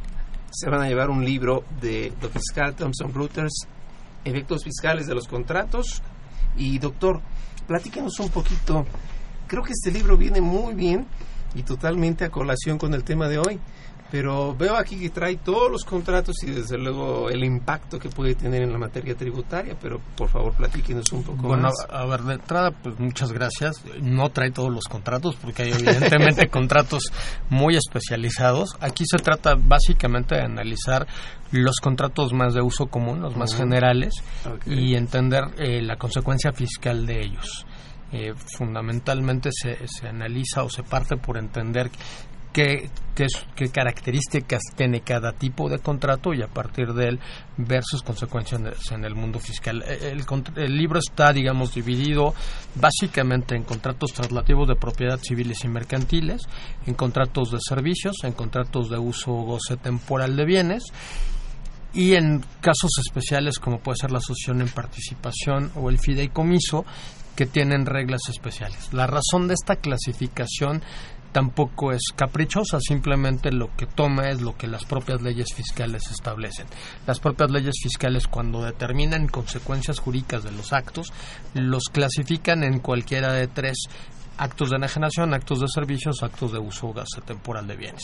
se van a llevar un libro de lo fiscal Thomson Reuters efectos fiscales de los contratos. Y doctor, platíquenos un poquito. Creo que este libro viene muy bien y totalmente a colación con el tema de hoy. Pero veo aquí que trae todos los contratos y desde luego el impacto que puede tener en la materia tributaria, pero por favor platíquenos un poco bueno, más. a ver, de entrada, pues muchas gracias. No trae todos los contratos porque hay evidentemente contratos muy especializados. Aquí se trata básicamente de analizar los contratos más de uso común, los más generales, Okay. y entender eh, la consecuencia fiscal de ellos. Eh, fundamentalmente se, se analiza o se parte por entender qué, características tiene cada tipo de contrato y a partir de él ver sus consecuencias en el mundo fiscal. El, contr- el libro está, digamos, dividido básicamente en contratos traslativos de propiedad civiles y mercantiles, en contratos de servicios, en contratos de uso o goce temporal de bienes y en casos especiales como puede ser la asociación en participación o el fideicomiso que tienen reglas especiales. La razón de esta clasificación tampoco es caprichosa, simplemente lo que toma es lo que las propias leyes fiscales establecen. Las propias leyes fiscales cuando determinan consecuencias jurídicas de los actos los clasifican en cualquiera de tres actos de enajenación, actos de servicios, actos de uso temporal de bienes.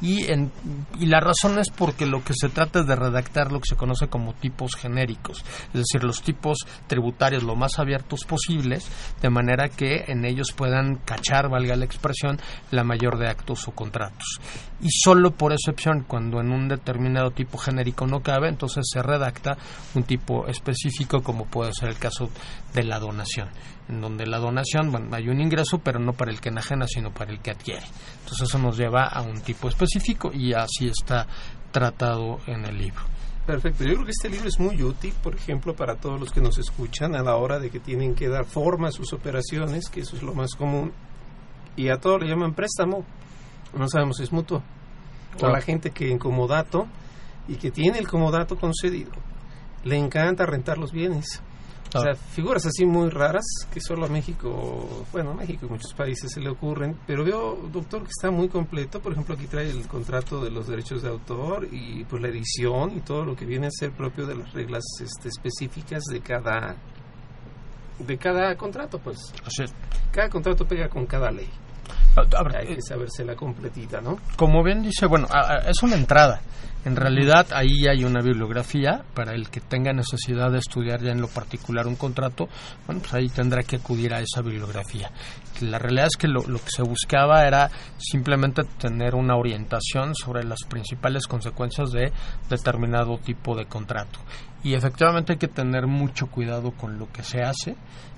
Y, en, y la razón es porque lo que se trata es de redactar lo que se conoce como tipos genéricos, es decir, los tipos tributarios lo más abiertos posibles, de manera que en ellos puedan cachar, valga la expresión, la mayor de actos o contratos. Y solo por excepción, cuando en un determinado tipo genérico no cabe, entonces se redacta un tipo específico, como puede ser el caso de la donación, en donde la donación, bueno, hay un ingreso, pero no para el que enajena, sino para el que adquiere. Entonces eso nos lleva a un tipo específico y así está tratado en el libro. Perfecto. Yo creo que este libro es muy útil, por ejemplo, para todos los que nos escuchan a la hora de que tienen que dar forma a sus operaciones, que eso es lo más común. Y a todos le llaman préstamo. No sabemos si es mutuo. O la gente que en comodato y que tiene el comodato concedido, le encanta rentar los bienes. O sea, figuras así muy raras que solo a México, bueno, a México y muchos países se le ocurren, pero veo, doctor, que está muy completo. Por ejemplo, aquí trae el contrato de los derechos de autor y pues la edición y todo lo que viene a ser propio de las reglas este, específicas de cada de cada contrato, pues. Cada contrato pega con cada ley. Hay que saberse la completita, ¿no? Como bien dice, bueno, es una entrada. En realidad ahí hay una bibliografía para el que tenga necesidad de estudiar ya en lo particular un contrato, bueno, pues ahí tendrá que acudir a esa bibliografía. La realidad es que lo, lo que se buscaba era simplemente tener una orientación sobre las principales consecuencias de determinado tipo de contrato. Y efectivamente hay que tener mucho cuidado con lo que se hace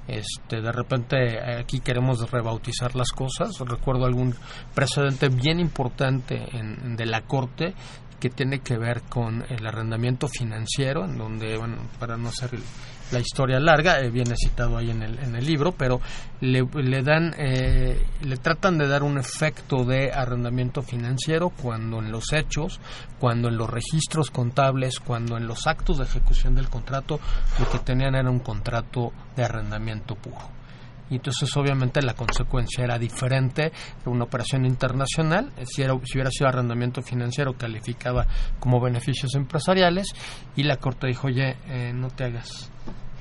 este de repente aquí queremos rebautizar las cosas recuerdo algún precedente bien importante en, de la corte que tiene que ver con el arrendamiento financiero en donde bueno para no hacer la historia larga eh, viene citado ahí en el, en el libro pero le, le dan eh, le tratan de dar un efecto de arrendamiento financiero cuando en los hechos cuando en los registros contables cuando en los actos de ejecución del contrato lo que tenían era un contrato de arrendamiento puro y entonces obviamente la consecuencia era diferente de una operación internacional si, era, si hubiera sido arrendamiento financiero calificaba como beneficios empresariales y la corte dijo oye eh, no te hagas.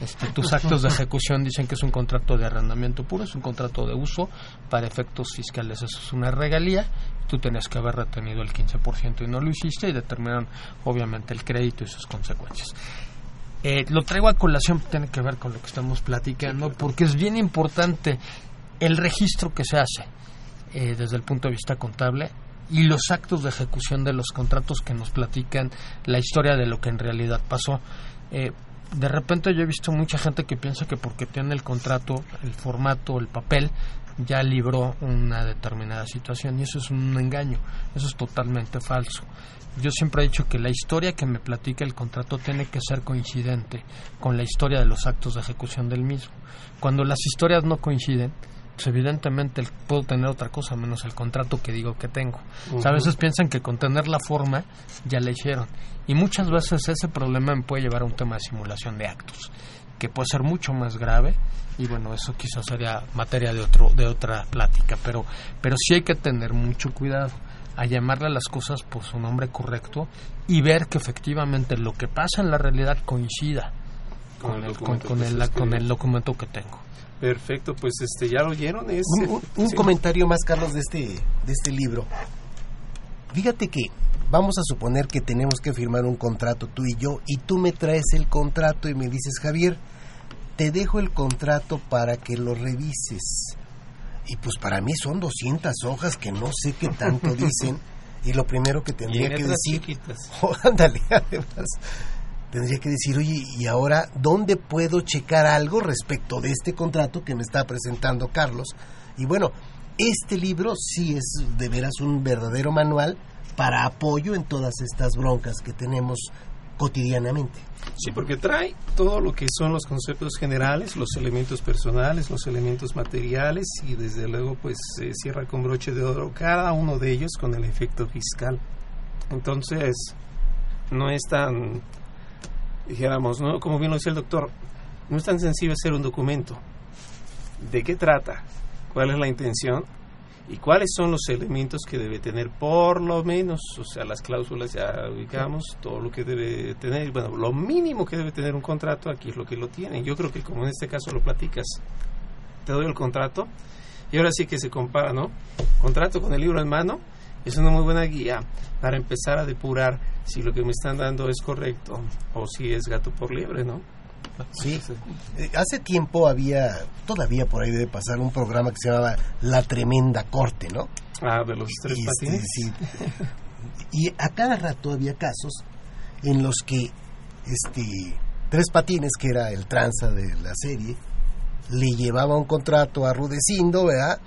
Este, tus actos de ejecución dicen que es un contrato de arrendamiento puro, es un contrato de uso para efectos fiscales, eso es una regalía, tú tenías que haber retenido el 15% y no lo hiciste y determinaron obviamente el crédito y sus consecuencias. Eh, lo traigo a colación, tiene que ver con lo que estamos platicando, porque es bien importante el registro que se hace eh, desde el punto de vista contable y los actos de ejecución de los contratos que nos platican la historia de lo que en realidad pasó. Eh, de repente yo he visto mucha gente que piensa que porque tiene el contrato, el formato, el papel, ya libró una determinada situación y eso es un engaño, eso es totalmente falso. Yo siempre he dicho que la historia que me platica el contrato tiene que ser coincidente con la historia de los actos de ejecución del mismo. Cuando las historias no coinciden, pues evidentemente puedo tener otra cosa menos el contrato que digo que tengo. a veces piensan que con tener la forma ya la hicieron. Y muchas veces ese problema me puede llevar a un tema de simulación de actos, que puede ser mucho más grave. Y bueno, eso quizás sería materia de, otro, de otra plática. Pero, pero sí hay que tener mucho cuidado a llamarle a las cosas por su nombre correcto y ver que efectivamente lo que pasa en la realidad coincida con, el, con, el, con el documento que tengo. Perfecto, pues este ya lo oyeron. Es, un, comentario más, Carlos, de este, de este libro. Fíjate que vamos a suponer que tenemos que firmar un contrato tú y yo, y tú me traes el contrato y me dices, Javier, te dejo el contrato para que lo revises. Y pues para mí son 200 hojas que no sé qué tanto dicen. y lo primero que tendría que decir... Oh, ándale, además tendría que decir, oye, ¿y ahora dónde puedo checar algo respecto de este contrato que me está presentando Carlos? Y bueno, este libro sí es de veras un verdadero manual para apoyo en todas estas broncas que tenemos cotidianamente. Sí, porque trae todo lo que son los conceptos generales, los elementos personales, los elementos materiales y desde luego pues se cierra con broche de oro cada uno de ellos con el efecto fiscal. Entonces, no es tan dijéramos, ¿no? Como bien lo decía el doctor, no es tan sencillo hacer un documento. ¿De qué trata? ¿Cuál es la intención? ¿Y cuáles son los elementos que debe tener por lo menos? O sea, las cláusulas ya ubicamos, todo lo que debe tener, bueno, lo mínimo que debe tener un contrato, aquí es lo que lo tiene. Yo creo que como en este caso lo platicas, te doy el contrato, Y ahora sí que se compara, ¿no? Contrato con el libro en mano es una muy buena guía para empezar a depurar si lo que me están dando es correcto o si es gato por liebre, ¿no? Sí, eh, hace tiempo había, todavía por ahí debe pasar un programa que se llamaba La Tremenda Corte, ¿no? Ah, de los tres Este, patines. sí. Y a cada rato había casos en los que este Tres Patines, que era el tranza de la serie, le llevaba un contrato a Rudecindo, ¿verdad?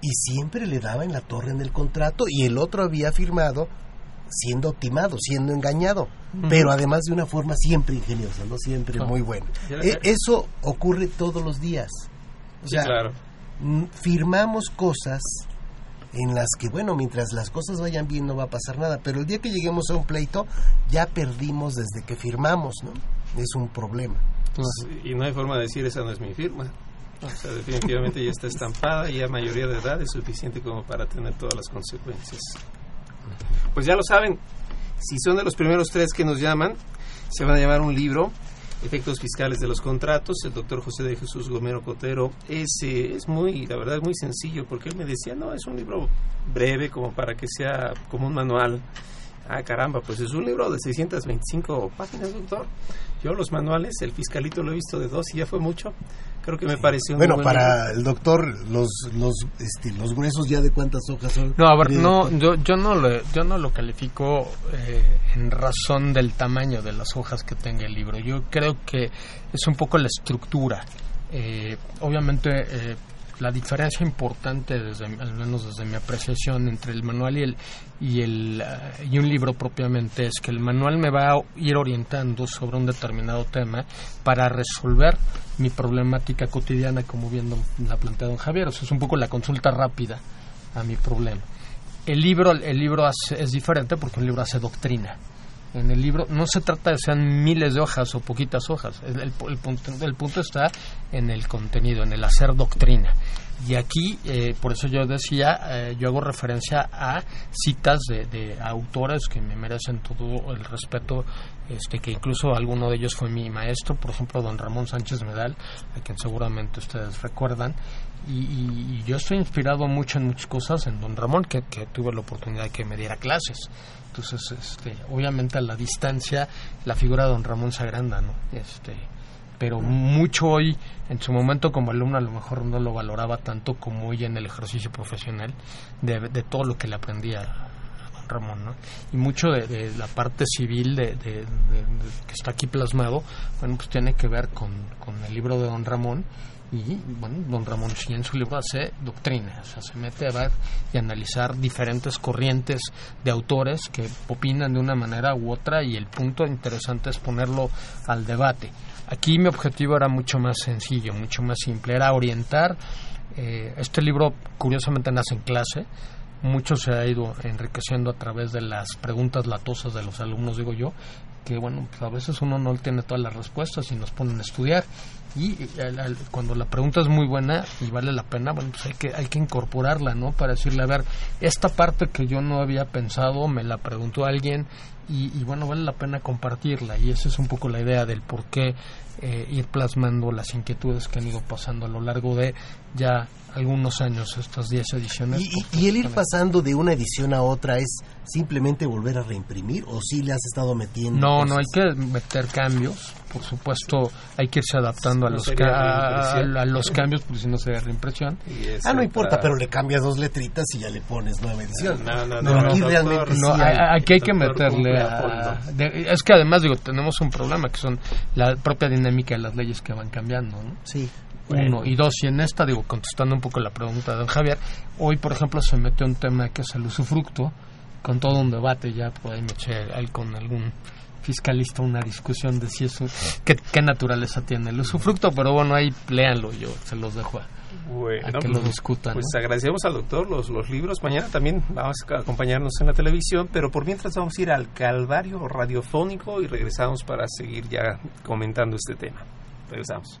Y siempre le daba en la torre en el contrato y el otro había firmado siendo timado, siendo engañado, pero además de una forma siempre ingeniosa, ¿no? Siempre Ah. muy buena. Ya- E- eso ocurre todos los días. O Sí, sea, claro. mm, firmamos cosas en las que, bueno, mientras las cosas vayan bien no va a pasar nada, pero el día que lleguemos a un pleito ya perdimos desde que firmamos, ¿no? Es un problema. Pues, y no hay forma de decir esa no es mi firma. O sea, definitivamente ya está estampada y a mayoría de edad es suficiente como para tener todas las consecuencias. Pues ya lo saben, si son de los primeros tres que nos llaman, se van a llamar un libro, Efectos Fiscales de los Contratos, el doctor José de Jesús Gomero Cotero. Es, es muy, la verdad, es muy sencillo, porque él me decía, no, es un libro breve como para que sea como un manual. Ah, caramba, pues es un libro de 625 páginas, doctor. Yo los manuales, el fiscalito lo he visto de dos y ya fue mucho. Creo que me pareció un Bueno, buen para libro. el doctor, los, los, este, los gruesos ya de cuántas hojas son. No, a ver, no, yo, yo no lo, yo no lo califico eh, en razón del tamaño de las hojas que tenga el libro. Yo creo que es un poco la estructura. Eh, obviamente, eh, la diferencia importante, desde, al menos desde mi apreciación, entre el manual y el y el eh, y un libro propiamente es que el manual me va a ir orientando sobre un determinado tema para resolver mi problemática cotidiana, como bien la plantea don Javier. O sea, es un poco la consulta rápida a mi problema. El libro, el libro hace- es diferente porque un libro hace doctrina. En el libro no se trata de sean miles de hojas o poquitas hojas. El punto, el punto está en el contenido, en el hacer doctrina. Y aquí, eh, por eso yo decía, eh, yo hago referencia a citas de, de autores que me merecen todo el respeto, este, que incluso alguno de ellos fue mi maestro, por ejemplo, don Ramón Sánchez Medal, a quien seguramente ustedes recuerdan. Y, y- y yo estoy inspirado mucho en muchas cosas en don Ramón, que, que tuve la oportunidad de que me diera clases. Entonces, este, obviamente a la distancia, la figura de don Ramón se agranda, ¿no? Este, pero mucho hoy, en su momento como alumno, a lo mejor no lo valoraba tanto como hoy en el ejercicio profesional, de, de todo lo que le aprendía a don Ramón, ¿no? Y mucho de, de la parte civil de, de- que está aquí plasmado, bueno, pues tiene que ver con, con el libro de don Ramón. Y bueno, don Ramón sí en su libro hace doctrina, o sea, se mete a ver y analizar diferentes corrientes de autores que opinan de una manera u otra y el punto interesante es ponerlo al debate. Aquí mi objetivo era mucho más sencillo, mucho más simple, era orientar. eh, este libro curiosamente nace en clase, mucho se ha ido enriqueciendo a través de las preguntas latosas de los alumnos, digo yo, que bueno, pues a veces uno no tiene todas las respuestas y nos ponen a estudiar y al- al- cuando la pregunta es muy buena y vale la pena, bueno, pues hay que, hay que incorporarla, ¿no? Para decirle, a ver, esta parte que yo no había pensado, me la preguntó alguien y, y bueno, vale la pena compartirla y esa es un poco la idea del por qué eh, ir plasmando las inquietudes que han ido pasando a lo largo de ya algunos años, estas 10 ediciones. Y, y- y el ir pasando de una edición a otra es simplemente volver a reimprimir o si le has estado metiendo. No, no hay cosas? que meter cambios. Por supuesto, hay que irse adaptando a No los ca- a, reimpresión. a los cambios, porque si no sería reimpresión. Ah, no importa, pero le cambias dos letritas y ya le pones nueva edición. No, no, Pero no, aquí doctor, realmente No, sí hay. aquí hay que meterle a, de- es que además digo tenemos un problema que son la propia dinámica de las leyes que van cambiando ¿no? sí uno y dos y en esta digo contestando un poco la pregunta de don Javier hoy por ejemplo se mete un tema que es el usufructo con todo un debate ya por ahí me eché ahí con algún fiscalista una discusión de si eso qué, qué naturaleza tiene el usufructo pero bueno ahí léanlo yo se los dejo a, Bueno, a que pues, lo discutan Pues ¿no? agradecemos al doctor los, los libros. Mañana también vamos a acompañarnos en la televisión, pero por mientras vamos a ir al calvario radiofónico y regresamos para seguir ya comentando este tema. Regresamos.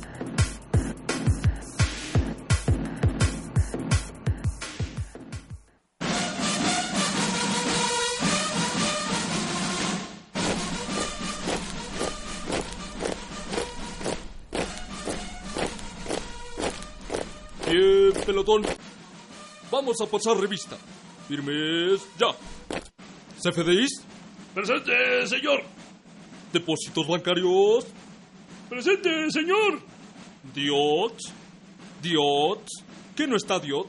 Pelotón. Vamos a pasar revista. Firmes ya. CFDIs. Presente, señor. Depósitos bancarios. Presente, señor. Diot. Diot. ¿Qué no está Diot?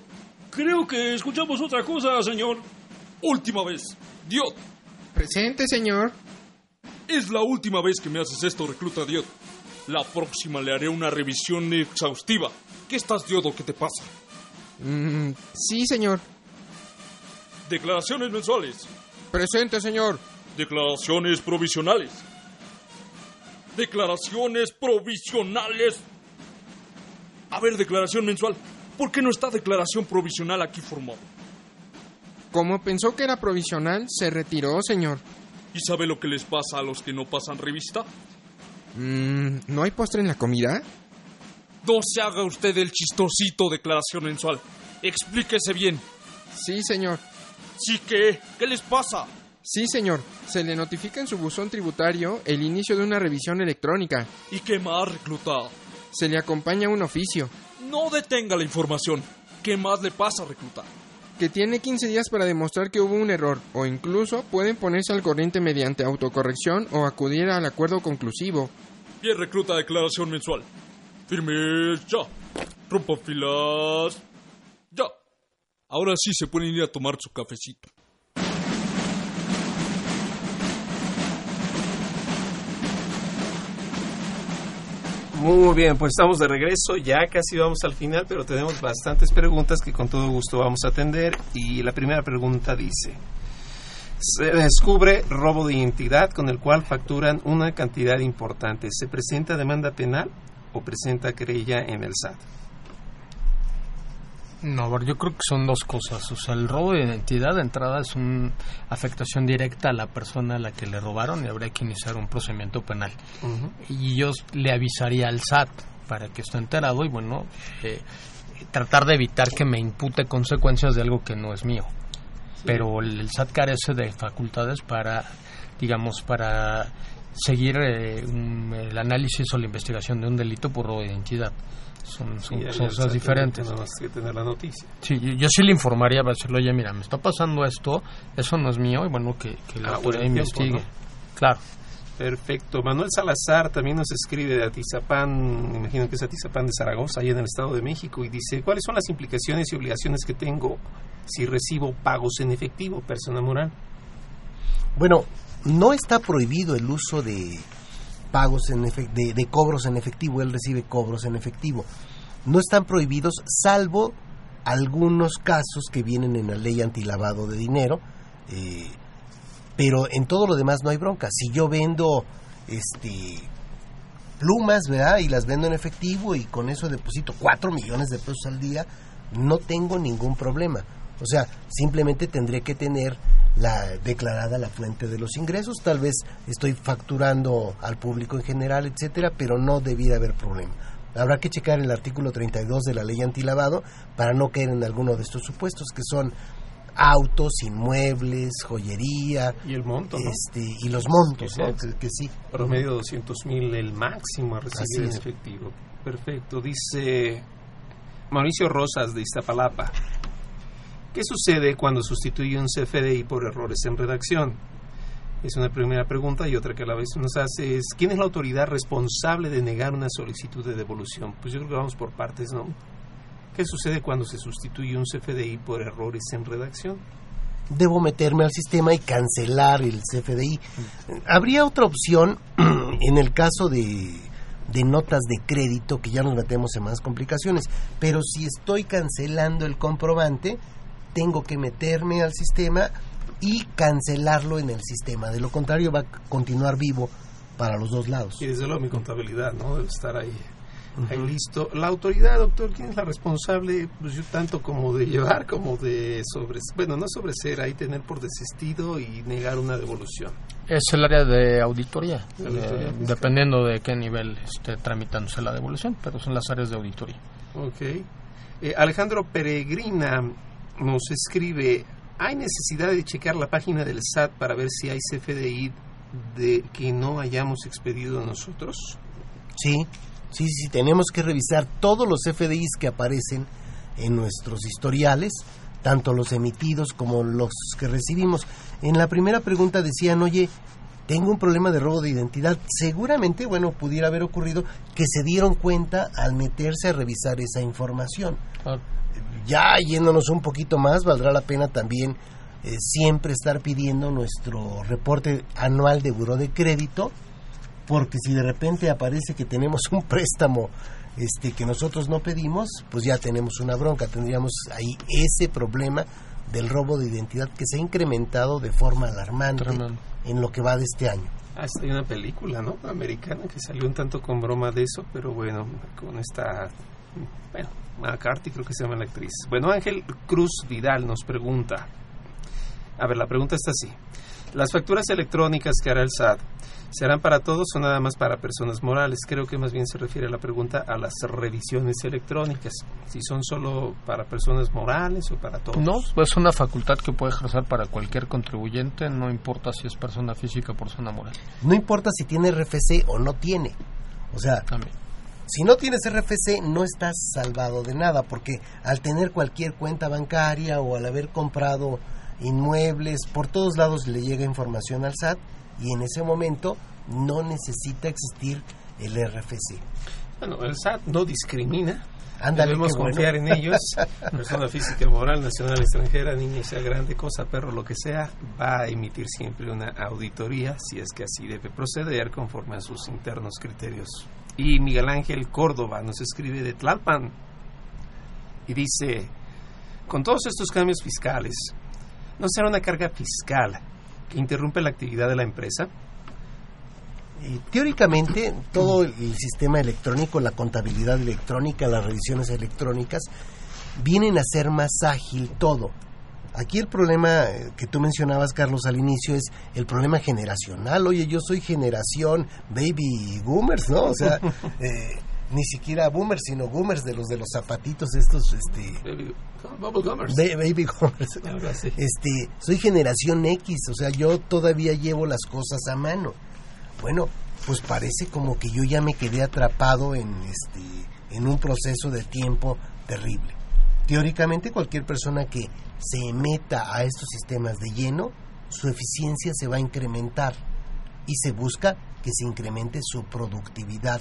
Creo que escuchamos otra cosa, señor. Última vez. Diot. Presente, señor. Es la última vez que me haces esto, recluta Diot. La próxima le haré una revisión exhaustiva. ¿Qué estás, Diodo? ¿Qué te pasa? Mm, sí, señor. Declaraciones mensuales. Presente, señor. Declaraciones provisionales. Declaraciones provisionales. A ver, declaración mensual. ¿Por qué no está declaración provisional aquí formado? Como pensó que era provisional, se retiró, señor. ¿Y sabe lo que les pasa a los que no pasan revista? Mm, ¿No hay postre en la comida? No se haga usted el chistosito declaración mensual. Explíquese bien. Sí, señor. ¿Sí qué? ¿Qué les pasa? Sí, señor. Se le notifica en su buzón tributario el inicio de una revisión electrónica. ¿Y qué más, recluta? Se le acompaña un oficio. No detenga la información. ¿Qué más le pasa, recluta? Que tiene 15 días para demostrar que hubo un error, o incluso pueden ponerse al corriente mediante autocorrección o acudir al acuerdo conclusivo. Bien, recluta, declaración mensual. Firmes ya. Rompa filas. Ya. Ahora sí se pueden ir a tomar su cafecito. Muy bien, pues estamos de regreso, ya casi vamos al final, pero tenemos bastantes preguntas que con todo gusto vamos a atender. Y la primera pregunta dice, se descubre robo de identidad con el cual facturan una cantidad importante. ¿Se presenta demanda penal o presenta querella en el SAT? No, yo creo que son dos cosas. O sea, el robo de identidad de entrada es una afectación directa a la persona a la que le robaron y habría que iniciar un procedimiento penal. Y yo le avisaría al SAT para que esté enterado y, bueno, eh, tratar de evitar que me impute consecuencias de algo que no es mío. Pero el, SAT carece de facultades para, digamos, para seguir eh, el análisis o la investigación de un delito por robo de identidad. Son, cosas diferentes. que tener la noticia. Sí, yo, sí le informaría para decirle, oye, mira, me está pasando esto, eso no es mío, y bueno, que, la ah, autoridad investigue. Claro. Perfecto. Manuel Salazar también nos escribe de Atizapán, imagino que es Atizapán de Zaragoza, ahí en el Estado de México, y dice, ¿cuáles son las implicaciones y obligaciones que tengo si recibo pagos en efectivo, persona moral? Bueno, no está prohibido el uso de pagos en de, de, cobros en efectivo, él recibe cobros en efectivo. No están prohibidos salvo algunos casos que vienen en la ley antilavado de dinero, eh, pero en todo lo demás no hay bronca. Si yo vendo este plumas, ¿verdad? Y las vendo en efectivo y con eso deposito 4 millones de pesos al día, no tengo ningún problema. O sea, simplemente tendré que tener la declarada la fuente de los ingresos. Tal vez estoy facturando al público en general, etcétera, pero no debía haber problema. Habrá que checar el artículo 32 de la ley antilavado para no caer en alguno de estos supuestos que son autos, inmuebles, joyería y el monto, este y los montos, que, sí. Promedio 200 mil el máximo a recibir en efectivo. Perfecto. Dice Mauricio Rosas de Iztapalapa. ¿Qué sucede cuando sustituye un CFDI por errores en redacción? Es una primera pregunta y otra que a la vez nos hace es ¿quién es la autoridad responsable de negar una solicitud de devolución? Pues yo creo que vamos por partes, ¿no? ¿Qué sucede cuando se sustituye un CFDI por errores en redacción? debo meterme al sistema y cancelar el CFDI. Habría otra opción en el caso de, de notas de crédito, que ya nos metemos en más complicaciones, pero si estoy cancelando el comprobante, tengo que meterme al sistema y cancelarlo en el sistema. De lo contrario, va a continuar vivo para los dos lados. Y desde luego mi contabilidad, ¿no? Debe estar ahí, ahí listo. La autoridad, doctor, ¿quién es la responsable? Pues yo tanto como de llevar como de sobre... Bueno, no sobreser, ahí tener por desistido y negar una devolución. Es el área de auditoría, eh, dependiendo de qué nivel esté tramitándose la devolución, pero son las áreas de auditoría. Ok. Eh, Alejandro Peregrina nos escribe, ¿hay necesidad de checar la página del SAT para ver si hay CFDI de que no hayamos expedido nosotros? Sí, sí, sí, tenemos que revisar todos los FDIs que aparecen en nuestros historiales, tanto los emitidos como los que recibimos. En la primera pregunta decían, oye, tengo un problema de robo de identidad. Seguramente, bueno, pudiera haber ocurrido que se dieron cuenta al meterse a revisar esa información. Ya yéndonos un poquito más, valdrá la pena también eh, siempre estar pidiendo nuestro reporte anual de buró de crédito, porque si de repente aparece que tenemos un préstamo este que nosotros no pedimos, pues ya tenemos una bronca, tendríamos ahí ese problema del robo de identidad que se ha incrementado de forma alarmante en lo que va de este año. Ah, hay una película, ¿no? Americana que salió un tanto con broma de eso, pero bueno, con esta... Bueno, McCarthy creo que se llama la actriz. Bueno, Ángel Cruz Vidal nos pregunta. A ver, la pregunta está así. ¿Las facturas electrónicas que hará el SAT serán para todos o nada más para personas morales? Creo que más bien se refiere la pregunta a las revisiones electrónicas. Si son solo para personas morales o para todos. No, es una facultad que puede ejercer para cualquier contribuyente, no importa si es persona física o persona moral. No importa si tiene RFC o no tiene. O sea, si no tienes RFC no estás salvado de nada, porque al tener cualquier cuenta bancaria o al haber comprado inmuebles, por todos lados le llega información al SAT y en ese momento no necesita existir el RFC. Bueno, el SAT no discrimina. Ándale, Debemos bueno. confiar en ellos. Persona física, moral, nacional, extranjera, niño, sea grande, cosa, perro, lo que sea, va a emitir siempre una auditoría si es que así debe proceder conforme a sus internos criterios. Y Miguel Ángel Córdoba nos escribe de Tlalpan y dice, con todos estos cambios fiscales, ¿no será una carga fiscal que interrumpe la actividad de la empresa? Eh, teóricamente, todo el sistema electrónico, la contabilidad electrónica, las revisiones electrónicas, vienen a ser más ágil todo. Aquí el problema eh, que tú mencionabas, Carlos, al inicio es el problema generacional. Oye, yo soy generación baby boomers, ¿no? O sea, eh, ni siquiera boomers, sino boomers de los de los zapatitos estos, este... Baby, bubble gummers. Ba- baby así. Este, soy generación X, o sea, yo todavía llevo las cosas a mano. Bueno, pues parece como que yo ya me quedé atrapado en este en un proceso de tiempo terrible. Teóricamente cualquier persona que se meta a estos sistemas de lleno, su eficiencia se va a incrementar y se busca que se incremente su productividad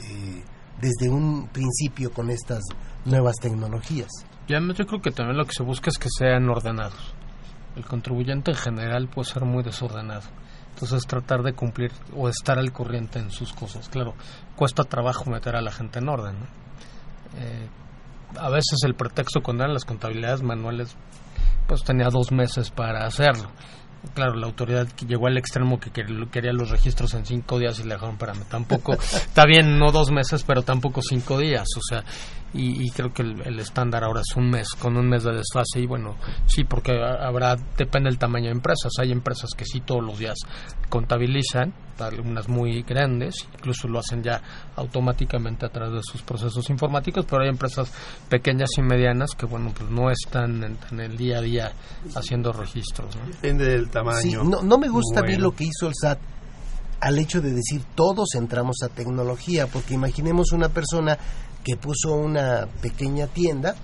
eh, desde un principio con estas nuevas tecnologías. Y además yo creo que también lo que se busca es que sean ordenados. El contribuyente en general puede ser muy desordenado. Entonces tratar de cumplir o estar al corriente en sus cosas. Claro, cuesta trabajo meter a la gente en orden. ¿no? Eh, a veces el pretexto cuando eran las contabilidades manuales, pues tenía dos meses para hacerlo. Claro, la autoridad que llegó al extremo que quer- quería los registros en cinco días y le dejaron, espérame, tampoco, está bien, no dos meses, pero tampoco cinco días, o sea, y, y creo que el, el estándar ahora es un mes, con un mes de desfase, y bueno, sí, porque ha- habrá, depende del tamaño de empresas, hay empresas que sí todos los días contabilizan, algunas muy grandes, incluso lo hacen ya automáticamente a través de sus procesos informáticos, pero hay empresas pequeñas y medianas que, bueno, pues no están en, en el día a día haciendo registros, ¿no? Depende del tamaño. Sí, no, no me gusta a mí Bueno. lo que hizo el SAT al hecho de decir todos entramos a tecnología, porque imaginemos una persona que puso una pequeña tienda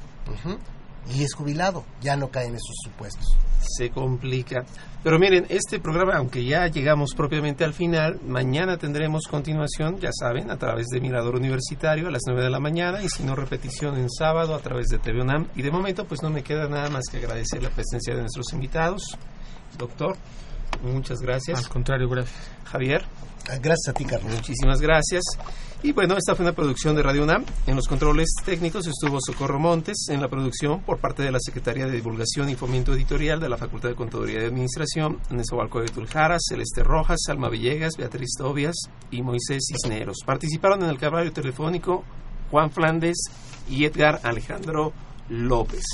y es jubilado, ya no cae en esos supuestos. Se complica. Pero miren, este programa, aunque ya llegamos propiamente al final, mañana tendremos continuación, ya saben, a través de Mirador Universitario a las 9 de la mañana y si no repetición en sábado a través de TV UNAM. Y de momento pues no me queda nada más que agradecer la presencia de nuestros invitados. Doctor, muchas gracias. Al contrario, gracias. Javier. Gracias a ti, Carlos. Muchísimas gracias. Y bueno, esta fue una producción de Radio UNAM. En los controles técnicos estuvo Socorro Montes, en la producción por parte de la Secretaría de Divulgación y Fomento Editorial de la Facultad de Contaduría y Administración, Nezahualcóyotl de Tuljaras, Celeste Rojas, Alma Villegas, Beatriz Tobias y Moisés Cisneros. Participaron en el caballo telefónico Juan Flandes y Edgar Alejandro López.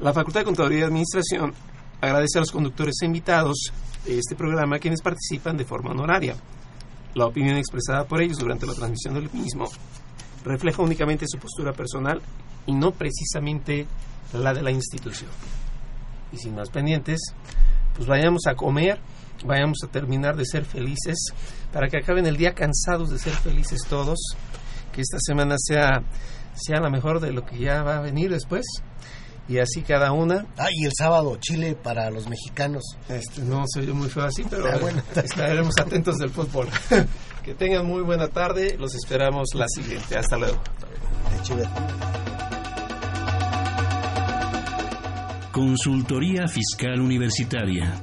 La Facultad de Contaduría y Administración agradece a los conductores e invitados de este programa quienes participan de forma honoraria. La opinión expresada por ellos durante la transmisión del mismo refleja únicamente su postura personal y no precisamente la de la institución. Y sin más pendientes, pues vayamos a comer, vayamos a terminar de ser felices, para que acaben el día cansados de ser felices todos, que esta semana sea, sea la mejor de lo que ya va a venir después y así cada una. Ah, y el sábado Chile para los mexicanos. Este, no se oye muy feo así, pero Ah, bueno. estaremos atentos del fútbol. que tengan muy buena tarde, los esperamos la siguiente. Hasta luego. Consultoría Fiscal Universitaria.